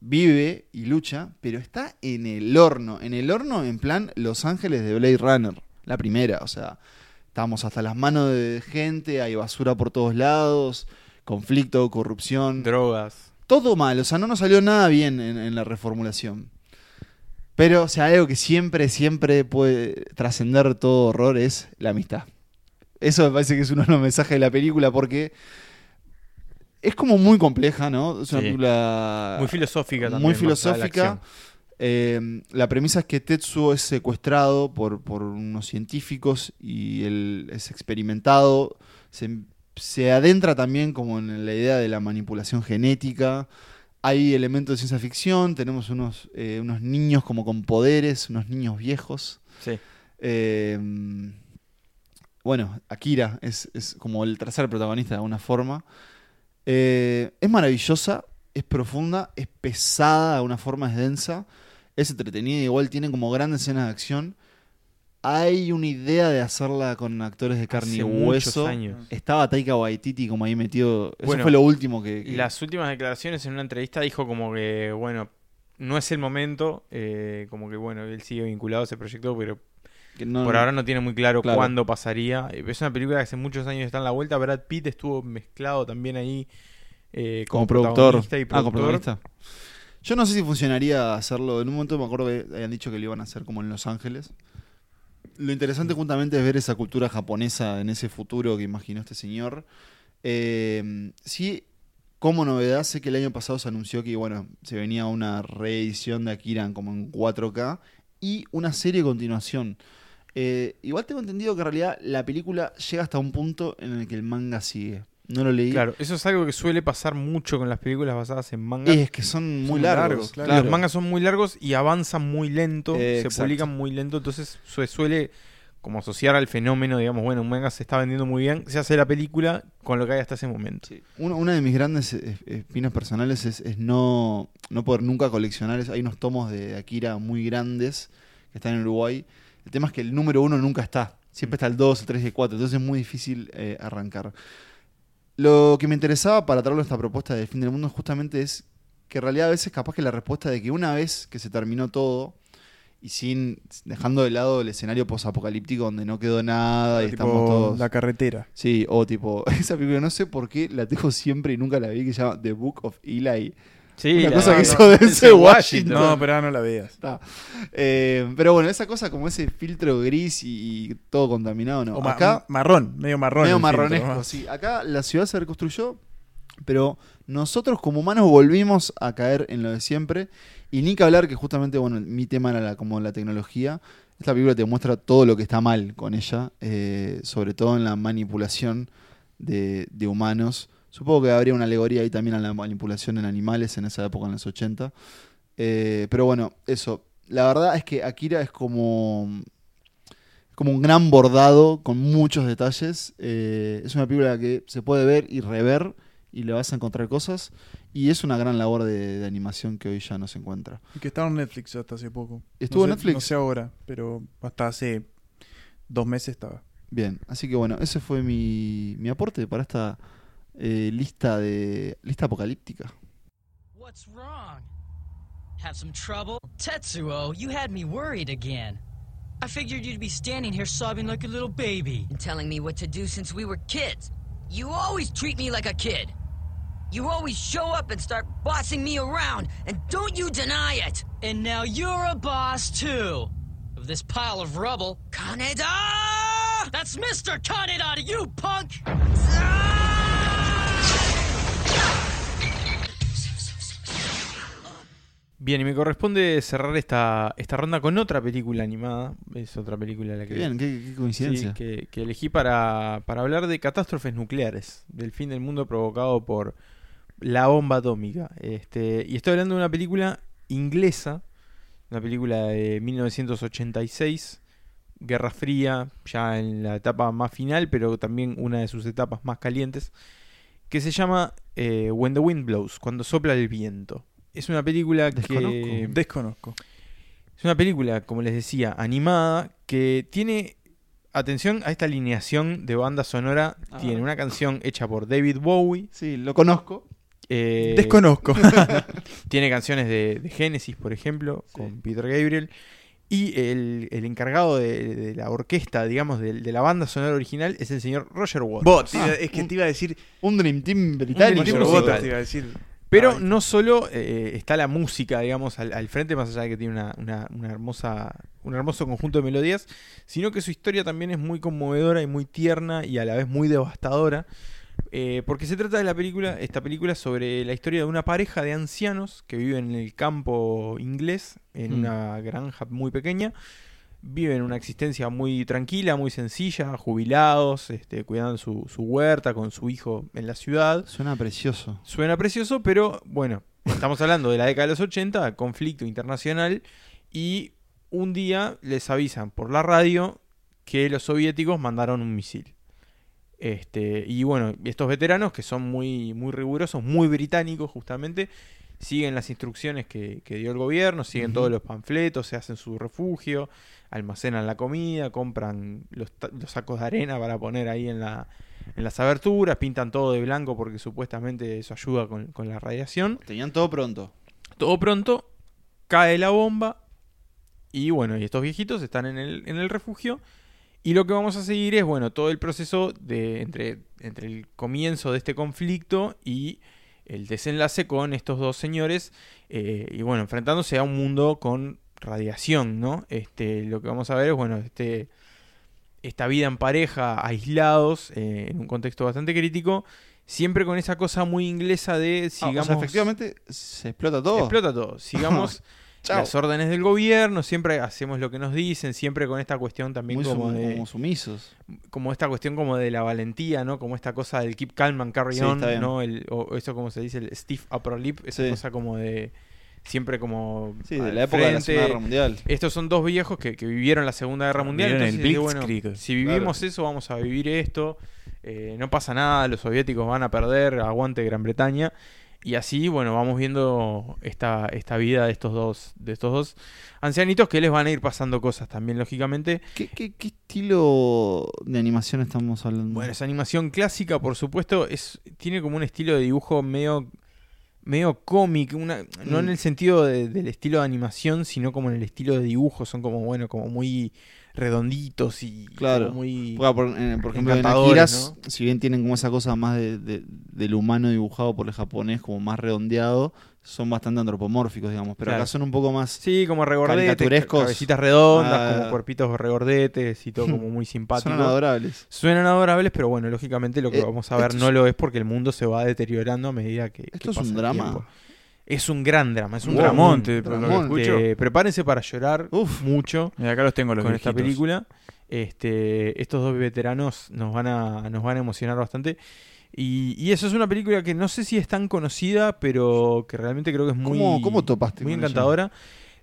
vive y lucha, pero está en el horno. En el horno, en plan Los Ángeles de Blade Runner, la primera. O sea, estamos hasta las manos de gente, hay basura por todos lados, conflicto, corrupción. Drogas. Todo mal, o sea, no nos salió nada bien en, en la reformulación. Pero, o sea, algo que siempre, siempre puede trascender todo horror es la amistad. Eso me parece que es uno de los mensajes de la película porque es como muy compleja, ¿no? Es una Sí. película Muy filosófica también. muy filosófica. Eh, la premisa es que Tetsuo es secuestrado por, por unos científicos y él es experimentado. Se, se adentra también como en la idea de la manipulación genética. Hay elementos de ciencia ficción, tenemos unos, eh, unos niños como con poderes, unos niños viejos. Sí. Eh, bueno, Akira es, es como el tercer protagonista de alguna forma. Eh, es maravillosa, es profunda, es pesada de alguna forma, es densa, es entretenida, igual tiene como grandes escenas de acción. Hay una idea de hacerla con actores de carne Hace y hueso. años. Estaba Taika Waititi como ahí metido. Eso Bueno, fue lo último que. que- Las últimas declaraciones en una entrevista dijo como que, bueno, no es el momento, eh, como que, bueno, él sigue vinculado a ese proyecto, pero que no- por ahora no tiene muy claro, Claro. cuándo pasaría. Es una película que hace muchos años está en la vuelta. Brad Pitt estuvo mezclado también ahí eh, como, como productor. protagonista y Ah, como protagonista. Yo no sé si funcionaría hacerlo. En un momento me acuerdo que habían dicho que lo iban a hacer como en Los Ángeles. Lo interesante justamente es ver esa cultura japonesa en ese futuro que imaginó este señor. Eh, sí, como novedad, sé que el año pasado se anunció que bueno, se venía una reedición de Akira como en 4K y una serie de continuación. Eh, igual tengo entendido que en realidad la película llega hasta un punto en el que el manga sigue. No lo leí. Claro, eso es algo que suele pasar mucho con las películas basadas en manga. Es que son muy largos. Los mangas son muy largos y avanzan muy lento, Eh, se exacto. publican muy lento, entonces se suele como asociar al fenómeno, digamos, bueno, un manga se está vendiendo muy bien, se hace la película con lo que hay hasta ese momento. Una, una de mis grandes eh, espinas personales es, es no, no poder nunca coleccionar. Hay unos tomos de Akira muy grandes que están en Uruguay. El tema es que el número uno nunca está. Siempre está el 2, el 3 y el 4. Entonces es muy difícil eh, arrancar. Lo que me interesaba para traerlo a esta propuesta del fin del mundo justamente es que en realidad a veces capaz que la respuesta de que una vez que se terminó todo y sin dejando de lado el escenario posapocalíptico donde no quedó nada y Tipo estamos todos La carretera. Sí, o tipo, *laughs* esa película no sé por qué la tengo siempre y nunca la vi, que se llama The Book of Eli. Sí, Una la- cosa no, que no, hizo de ese Washington. Washington. No, pero ahora no la veas. Está. Eh, pero bueno, esa cosa como ese filtro gris y, y todo contaminado, no. O ma- Acá, marrón, medio marrón. medio filtro, marronesco, ¿no? sí. Acá la ciudad se reconstruyó, pero nosotros como humanos volvimos a caer en lo de siempre. Y ni que hablar que justamente, bueno, mi tema era la, como la tecnología. Esta película te muestra todo lo que está mal con ella, eh, sobre todo en la manipulación de, de humanos. Supongo que habría una alegoría ahí también a la manipulación en animales en esa época, en los 80. Eh, pero bueno, eso. La verdad es que Akira es como, como un gran bordado con muchos detalles. Eh, es una película que se puede ver y rever y le vas a encontrar cosas. Y es una gran labor de, de animación que hoy ya no se encuentra. Y que estaba en Netflix hasta hace poco. ¿Estuvo No en sé- Netflix? No sé ahora, pero hasta hace dos meses estaba. Bien, así que bueno, ese fue mi, mi aporte para esta eh, lista de lista apocalíptica. What's wrong? Have some trouble? Tetsuo, you had me worried again. I figured you'd be standing here sobbing like a little baby. and telling me what to do since we were kids. You always treat me like a kid. You always show up and start bossing me around, and don't you deny it! And now you're a boss too. Of this pile of rubble. Kaneda! That's Mr. Kaneda to you, punk! Bien, y me corresponde cerrar esta, esta ronda con otra película animada. Es otra película la que. Bien, qué- qué coincidencia. Sí, que, que elegí para, para hablar de catástrofes nucleares, del fin del mundo provocado por la bomba atómica. Este, y estoy hablando de una película inglesa, una película de 1986, Guerra Fría, ya en la etapa más final, pero también una de sus etapas más calientes, que se llama eh, When the Wind Blows, cuando sopla el viento. Es una película que... Desconozco. Desconozco. Es una película, como les decía, animada, que tiene, atención a esta alineación de banda sonora, Ah. tiene una canción hecha por David Bowie. Sí, lo conozco. Eh, Desconozco. *laughs* tiene canciones de, de Genesis, por ejemplo, con Peter Gabriel. Y el, el encargado de, de la orquesta, digamos, de, de la banda sonora original es el señor Roger Waters. Vos, iba- es que te iba a decir. Un Dream Team Un británico. Dream Team Roger. Waters, te iba a decir. Pero no solo eh, está la música, digamos, al, al frente, más allá de que tiene una, una- una hermosa, un hermoso conjunto de melodías, sino que su historia también es muy conmovedora y muy tierna y a la vez muy devastadora. eh, porque se trata de la película, esta película sobre la historia de una pareja de ancianos que viven en el campo inglés, en Mm. una granja muy pequeña, viven una existencia muy tranquila, muy sencilla, jubilados, este, cuidando su, su huerta con su hijo en la ciudad. Suena precioso. Suena precioso, pero bueno, estamos hablando de la década de los 80, conflicto internacional, y un día les avisan por la radio que los soviéticos mandaron un misil. Este, y bueno, estos veteranos que son muy, muy rigurosos, muy británicos justamente, siguen las instrucciones que, que dio el gobierno, siguen todos los panfletos, se hacen su refugio, almacenan la comida, compran los, los sacos de arena para poner ahí en, la, en las aberturas, pintan todo de blanco porque supuestamente eso ayuda con, con la radiación. Tenían todo pronto. Todo pronto, cae la bomba y bueno, y estos viejitos están en el, en el refugio. Y lo que vamos a seguir es, bueno, todo el proceso de entre, entre el comienzo de este conflicto y el desenlace con estos dos señores. eh, y bueno, enfrentándose a un mundo con radiación, ¿no? Este, lo que vamos a ver es, bueno, este, esta vida en pareja, aislados, eh, en un contexto bastante crítico. Siempre con esa cosa muy inglesa de Ah, sigamos. o sea, efectivamente se explota todo. Explota todo. Sigamos *laughs* Chao. las órdenes del gobierno, siempre hacemos lo que nos dicen, siempre con esta cuestión también Muy como de como sumisos. como esta cuestión como de la valentía, ¿no? Como esta cosa del keep calm and carry Sí, on. ¿no? El, o eso como se dice, el stiff upper lip, esa Sí. cosa como de siempre como Sí, de la época de la. Segunda Guerra Mundial. Estos son dos viejos que, que vivieron la Segunda Guerra Mundial, Vivieron entonces el bueno, si vivimos eso, vamos a vivir esto. eh, no pasa nada, los soviéticos van a perder, aguante Gran Bretaña. Y así, bueno, vamos viendo esta, esta vida de estos dos, de estos dos ancianitos que les van a ir pasando cosas también, lógicamente. ¿Qué, qué, qué estilo de animación estamos hablando? Bueno, es animación clásica, por supuesto, es tiene como un estilo de dibujo medio medio cómic, una, no en Mm. el sentido de- del estilo de animación, sino como en el estilo de dibujo, son como bueno, como muy redonditos y Claro. muy Porque, por, eh, por ejemplo, en Akiras, ¿no? si bien tienen como esa cosa más de, de- del humano dibujado por el japonés, como más redondeado, son bastante antropomórficos, digamos. Pero Claro. acá son un poco más. Sí, como regordetes, caricaturescos. cabecitas redondas, Ah. como cuerpitos regordetes y todo como muy *laughs* simpático. Son adorables. Suenan adorables, pero bueno, lógicamente lo que Eh, vamos a ver no es- lo es porque el mundo se va deteriorando a medida que. que ¿Esto es pasa un drama? Es un gran drama, es un Wow, dramón. prepárense para llorar mucho Y acá los tengo los con esta película. Este, estos dos veteranos nos van a, nos van a emocionar bastante. Y, y eso es una película que no sé si es tan conocida, pero que realmente creo que es muy, ¿Cómo- cómo topaste muy ella? encantadora.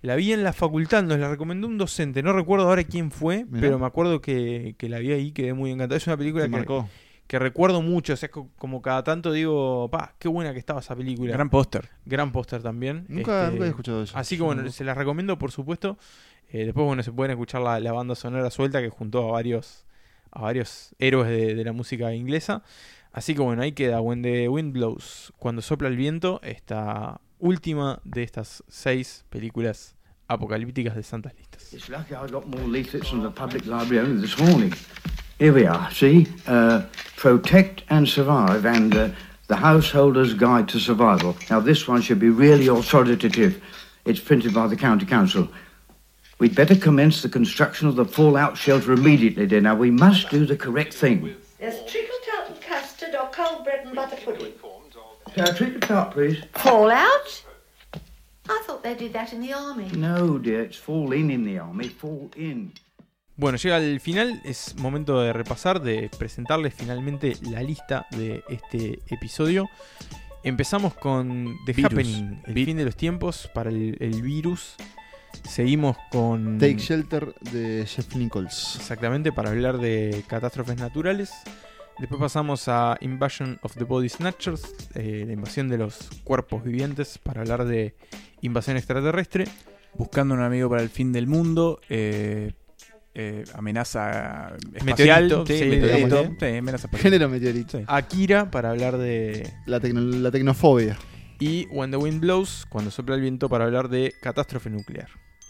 La vi en la facultad, nos la recomendó un docente, no recuerdo ahora quién fue, Mirá. pero me acuerdo que, que la vi ahí, quedé muy encantado. Es una película Te que, marcó. Que recuerdo mucho, o sea, como cada tanto digo, pa, qué buena que estaba esa película. Gran póster. Gran póster también. Nunca- nunca he escuchado ella. Así que bueno, no. se las recomiendo por supuesto. Eh, después bueno, se pueden escuchar la, la banda sonora suelta que juntó a varios, a varios héroes de, de la música inglesa. Así que bueno, ahí queda When the Wind Blows, cuando sopla el viento, esta última de estas seis películas apocalípticas de Santas Listas. It's lucky I got more leaflets from the public library only this morning. Here we are, see? Uh, protect and survive and uh, the Householder's Guide to Survival. Now, this one should be really authoritative. It's printed by the County Council. We'd better commence the construction of the fallout shelter immediately, dear. Now, we must do the correct thing. There's trickle tart and custard or cold bread and butter pudding. Uh, treat the tart, please. Fallout? I thought they did that in the army. No, dear, it's fall in in the army. Fall in. Bueno, llega el final, es momento de repasar, de presentarles finalmente la lista de este episodio. Empezamos con The Virus. Happening, el fin de los tiempos para el, el virus. Seguimos con... Take Shelter de Jeff Nichols. Exactamente, para hablar de catástrofes naturales. Después pasamos a Invasion of the Body Snatchers, eh, la invasión de los cuerpos vivientes, para hablar de invasión extraterrestre. Buscando un amigo para el fin del mundo. eh, eh, amenaza espacial. Meteorito, sí, sí, meteorito, digámosle. sí, amenaza espacial. Género meteorito. Sí. Akira, para hablar de La, tecno- la tecnofobia. y When the Wind Blows, cuando sopla el viento, para hablar de catástrofe nuclear.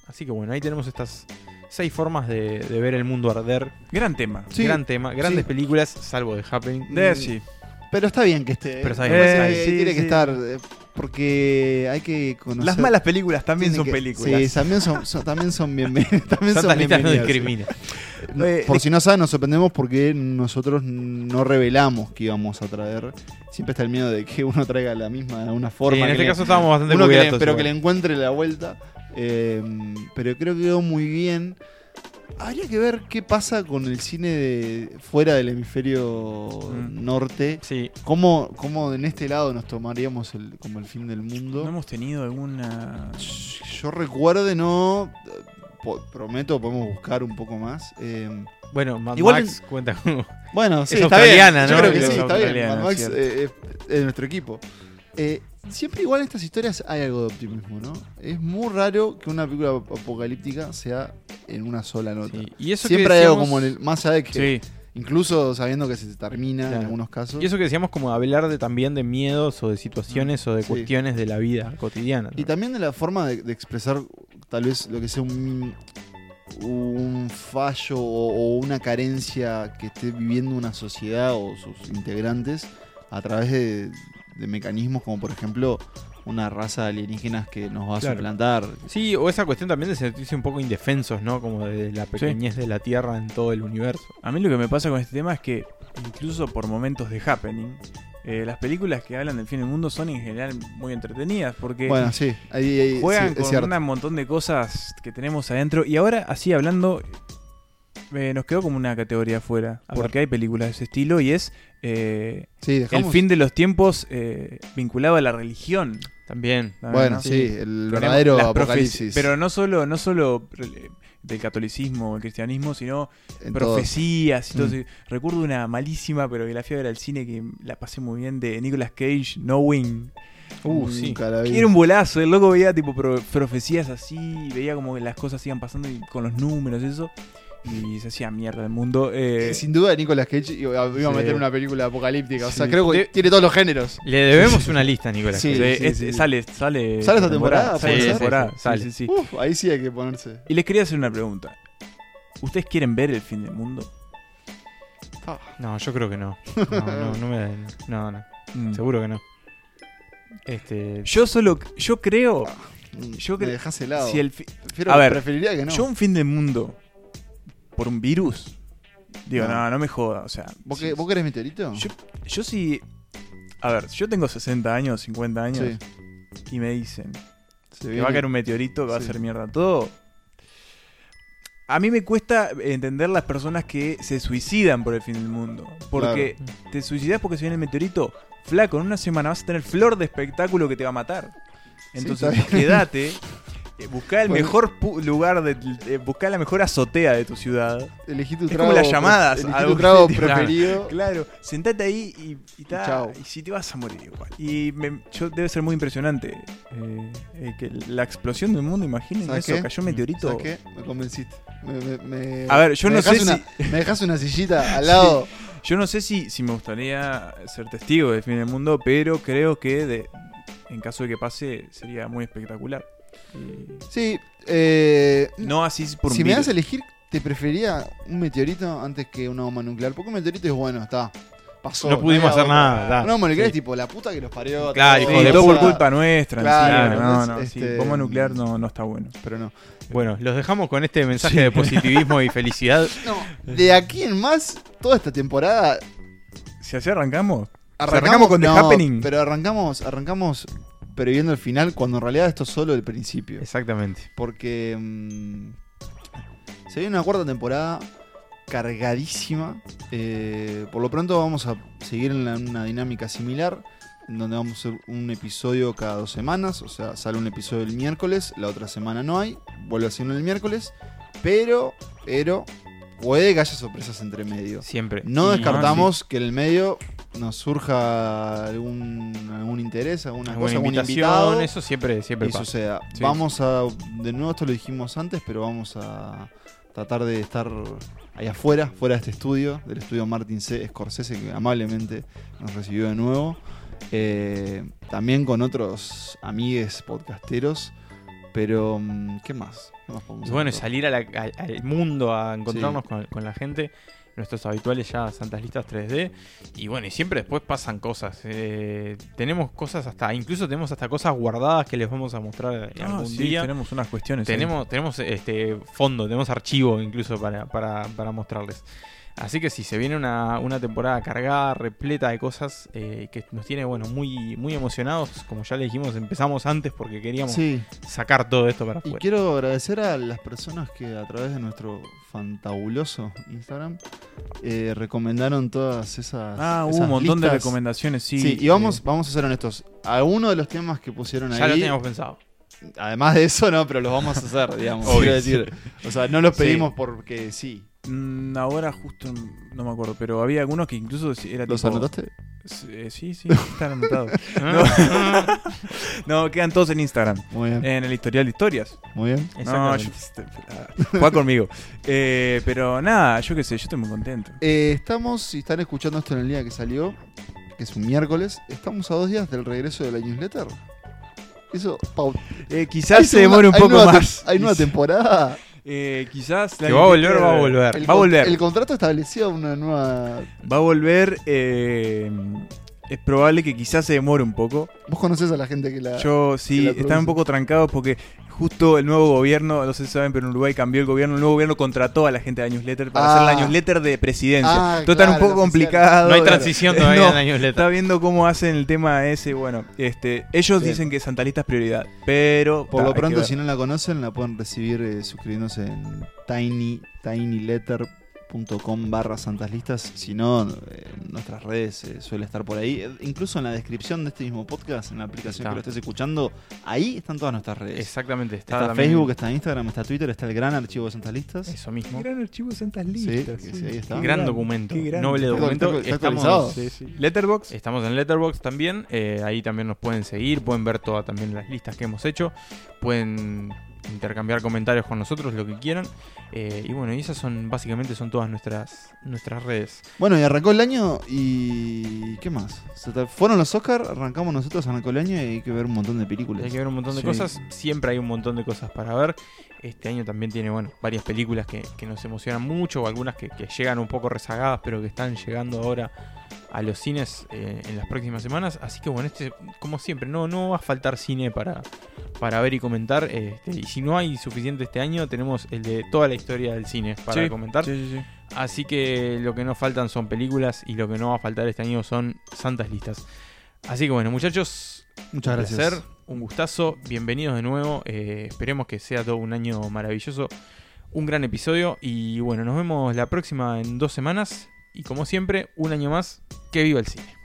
Así que bueno, ahí tenemos estas seis formas de, de ver el mundo arder. Gran tema. Sí, Gran tema, grandes sí. películas, salvo de Happening. De sí. Pero está bien que esté. Pero está eh, bien, eh. Sí, tiene que estar. Eh, Porque hay que conocer. Las malas películas también son que- películas. Sí, también son, son- también son bienvenidas. *laughs* También Santas son listas no bienvenidas, sí. discrimina. No, Eh, Por de- si no saben, nos sorprendemos porque nosotros no revelamos que íbamos a traer. Siempre está el miedo de que uno traiga la misma de una forma. Sí, en que este le- caso estábamos bastante uno que le- cubiertos Pero que le encuentre la vuelta. Eh, pero creo que quedó muy bien. Habría que ver qué pasa con el cine de fuera del hemisferio Mm. norte. Sí. ¿Cómo, cómo en este lado nos tomaríamos el, como el fin del mundo? ¿No hemos tenido alguna...? Yo recuerde, no. po- prometo, podemos buscar un poco más. eh, Bueno, Mad Igual Max cuenta como. Bueno, *laughs* sí, es está bien. ¿no? Yo creo que Es sí, está bien. Mad Max eh, es, es nuestro equipo. Eh, siempre igual en estas historias hay algo de optimismo, ¿no? Es muy raro que una película ap- apocalíptica sea en una sola nota. Y eso que siempre hay algo decíamos- como en el, más allá de que Sí. incluso sabiendo que se termina en algunos casos. Y eso que decíamos como hablar de, también de miedos o de situaciones o de Sí. cuestiones de la vida cotidiana. ¿no? Y también de la forma de, de expresar tal vez lo que sea un, un fallo o, o una carencia que esté viviendo una sociedad o sus integrantes a través de, de mecanismos como por ejemplo una raza de alienígenas que nos va a suplantar. Sí, o esa cuestión también de sentirse un poco indefensos, ¿no? Como de la pequeñez de la Tierra en todo el universo. A mí lo que me pasa con este tema es que, incluso por momentos de happening, eh, las películas que hablan del fin del mundo son en general muy entretenidas porque Bueno, sí, ahí- ahí- juegan sí, con cierto. un montón de cosas que tenemos adentro. Y ahora, así hablando, eh, nos quedó como una categoría afuera. Porque hay películas de ese estilo y es eh, Sí, el fin de los tiempos eh, vinculado a la religión. También. Bueno, ¿no? sí, el Tenemos verdadero apocalipsis. Pero no solo, no solo eh, del catolicismo o el cristianismo, sino En profecías y todo Mm. eso. Recuerdo una malísima, pero que la fui a ver al cine que la pasé muy bien, de Nicolas Cage, Knowing. Uh, sí. Que era un bolazo, el loco veía tipo pro- profecías así, veía como que las cosas iban pasando y con los números y eso. Y se hacía mierda el mundo. eh, Sin duda Nicolas Cage iba a meter una película apocalíptica. O sea, Sí. creo que tiene todos los géneros. Le debemos una lista a Nicolás. Sí, Sí, sí, es- sí. Sale, sale. ¿Sale esta temporada? ¿puede Sí, ser? temporada. Sale. sí, sí. Uf, ahí sí hay que ponerse. Y les quería hacer una pregunta. ¿Ustedes quieren ver el fin del mundo? No, yo creo que no. No, no, no me No, no. Mm. Seguro que no. Este. Yo solo. Yo creo. Yo Mm, Me cre- dejás helado. Si el fi- Prefiero- a ver, preferiría que no. Yo un fin del mundo por un virus. Digo, No. no, no, me joda. O sea, ¿Vos, si- qué- ¿Vos querés meteorito? Yo, yo sí. A ver, yo tengo 60 años, 50 años. Y me dicen Se que viene- va a caer un meteorito que va a Sí. hacer mierda todo. A mí me cuesta entender las personas que se suicidan por el fin del mundo. Porque te suicidas porque se viene el meteorito. Flaco, en una semana vas a tener flor de espectáculo que te va a matar. Entonces, bien. quédate. *laughs* eh, Buscá el Bueno. mejor lugar, de, eh, buscá la mejor azotea de tu ciudad. Elegí tu es trago como las llamadas. elegí tu trago *laughs* preferido. Claro, sentate ahí y, y, ta, chao. y si te vas a morir igual. Y me- yo, debe ser muy impresionante eh, eh, que la explosión del mundo, imaginen ¿Sabes eso, qué? cayó un meteorito. ¿Sabes qué? Me convenciste. Me, me- me- A ver, yo no sé una- si- Me dejas una sillita *laughs* al lado. Yo no sé si, si me gustaría ser testigo del fin del mundo, pero creo que de, en caso de que pase sería muy espectacular. Sí, eh, No así por un Si me virus. das a elegir, te preferiría un meteorito antes que una bomba nuclear. Porque un meteorito es bueno, está. Pasó. No pudimos hacer nada, da. Una bomba nuclear Sí. es tipo la puta que los parió. Claro, todo. hijo Sí, de todo por culpa nuestra. Claro, no, no, este- sí, bomba nuclear no, no está bueno. Pero no. Bueno, los dejamos con este mensaje de positivismo y felicidad. *laughs* No, de aquí en más, toda esta temporada. Si así arrancamos. Arrancamos, arrancamos con The no, Happening. Pero arrancamos, arrancamos previendo el final, cuando en realidad esto es solo el principio. Exactamente. Porque mm, se viene una cuarta temporada cargadísima. Eh, por lo pronto vamos a seguir en la- una dinámica similar, en donde vamos a hacer un episodio cada dos semanas. O sea, sale un episodio el miércoles, la otra semana no hay, vuelve a ser el miércoles. Pero, pero, puede que haya sorpresas entre medio. Siempre. No descartamos que en el medio nos surja algún, algún interés, alguna Alguna cosa, algún invitación, invitado. eso siempre- siempre y pasa. suceda. Sí. Vamos a, de nuevo esto lo dijimos antes, pero vamos a tratar de estar ahí afuera, fuera de este estudio, del estudio Martin C. Scorsese, que amablemente nos recibió de nuevo. Eh, también con otros amigues podcasteros. Pero, mm, ¿qué más? ¿Qué más podemos Y bueno, hacer? salir a la- a- al mundo a encontrarnos Sí. con, con la gente. Nuestros habituales ya Santas Listas 3D. Y bueno, y siempre después pasan cosas. Eh, tenemos cosas hasta, incluso tenemos hasta cosas guardadas que les vamos a mostrar Ah, algún sí, día. tenemos unas cuestiones ahí. Tenemos, tenemos este fondo, tenemos archivo incluso para, para, para mostrarles. Así que sí, se viene una, una temporada cargada, repleta de cosas eh, que nos tiene, bueno, muy, muy emocionados. Como ya le dijimos, empezamos antes porque queríamos Sí. sacar todo esto para Y afuera. quiero agradecer a las personas que a través de nuestro fantabuloso Instagram eh, recomendaron todas esas. Ah, hubo un montón de recomendaciones, sí. y vamos, vamos a ser honestos. Algunos de los temas que pusieron Ya ahí. lo teníamos pensado. Además de eso, no, pero los vamos a hacer, digamos. *laughs* Obvio. quiero decir. O sea, no los Sí. pedimos porque sí. Mm, ahora justo no me acuerdo, pero había algunos que incluso era ¿Los tipo- anotaste? Sí, eh, Sí, sí, están anotados. *laughs* no. *laughs* No, quedan todos en Instagram. Muy bien. En el historial de historias. Muy bien. No, yo, juega conmigo. Eh, pero nada, yo qué sé, yo estoy muy contento. Eh, estamos, si están escuchando esto en el día que salió, que es un miércoles, estamos a dos días del regreso de la newsletter. Eso, Pau. Eh, quizás ¿hay se demore un poco nueva más. ¿Hay nueva temporada? Eh, quizás la Que va a volver, va a volver. El Va a volver. El contrato establecía una nueva. Va a volver. eh, es probable que quizás se demore un poco. ¿Vos conocés a la gente que la. Yo sí, la están un poco trancados porque justo el nuevo gobierno, no sé si saben, pero en Uruguay cambió el gobierno. El nuevo gobierno contrató a la gente de la newsletter para Ah. hacer la newsletter de presidencia. Ah, Todo está un poco complicado. No hay Claro. transición todavía en la newsletter. Está viendo cómo hacen el tema ese. Bueno, este, ellos Sí. dicen que Santa Lista es prioridad, pero Por ta, lo pronto, si no la conocen, la pueden recibir eh, suscribiéndose en tiny, tinyletter.com barra santas listas. Si no, eh, en nuestras redes eh, suele estar por ahí. Eh, Incluso en la descripción de este mismo podcast, en la aplicación Está. que lo estés escuchando, ahí están todas nuestras redes. Exactamente, está, Está, también- Facebook, está Instagram, está Twitter, está el gran archivo de Santas Listas. Eso mismo. Qué gran archivo de Santas Sí, Listas. que sí, ahí está. Qué gran documento, Qué gran- noble documento. está- estamos, Sí, sí. Letterbox. estamos en Letterboxd también. eh, ahí también nos pueden seguir, pueden ver todas también las listas que hemos hecho. Pueden intercambiar comentarios con nosotros, lo que quieran. eh, y bueno, y esas son básicamente son todas nuestras nuestras redes. Bueno, y arrancó el año y. ¿Qué más? Se Fueron los Oscars, arrancamos nosotros, arrancó el año y hay que ver un montón de películas. Hay que ver un montón de Sí. cosas. Siempre hay un montón de cosas para ver. Este año también tiene, bueno, varias películas que, que nos emocionan mucho, o algunas que, que llegan un poco rezagadas, pero que están llegando ahora a los cines eh, en las próximas semanas. Así que bueno, este, como siempre, no, no va a faltar cine para, para ver y comentar. este, y si no hay suficiente este año, tenemos el de toda la historia del cine para Sí, comentar. sí, sí, sí. Así que lo que nos faltan son películas y lo que no va a faltar este año son santas listas. Así que bueno, muchachos, Muchas un gracias. placer, un gustazo, bienvenidos de nuevo. eh, esperemos que sea todo un año maravilloso, un gran episodio y bueno, nos vemos la próxima en dos semanas y como siempre, un año más, que viva el cine.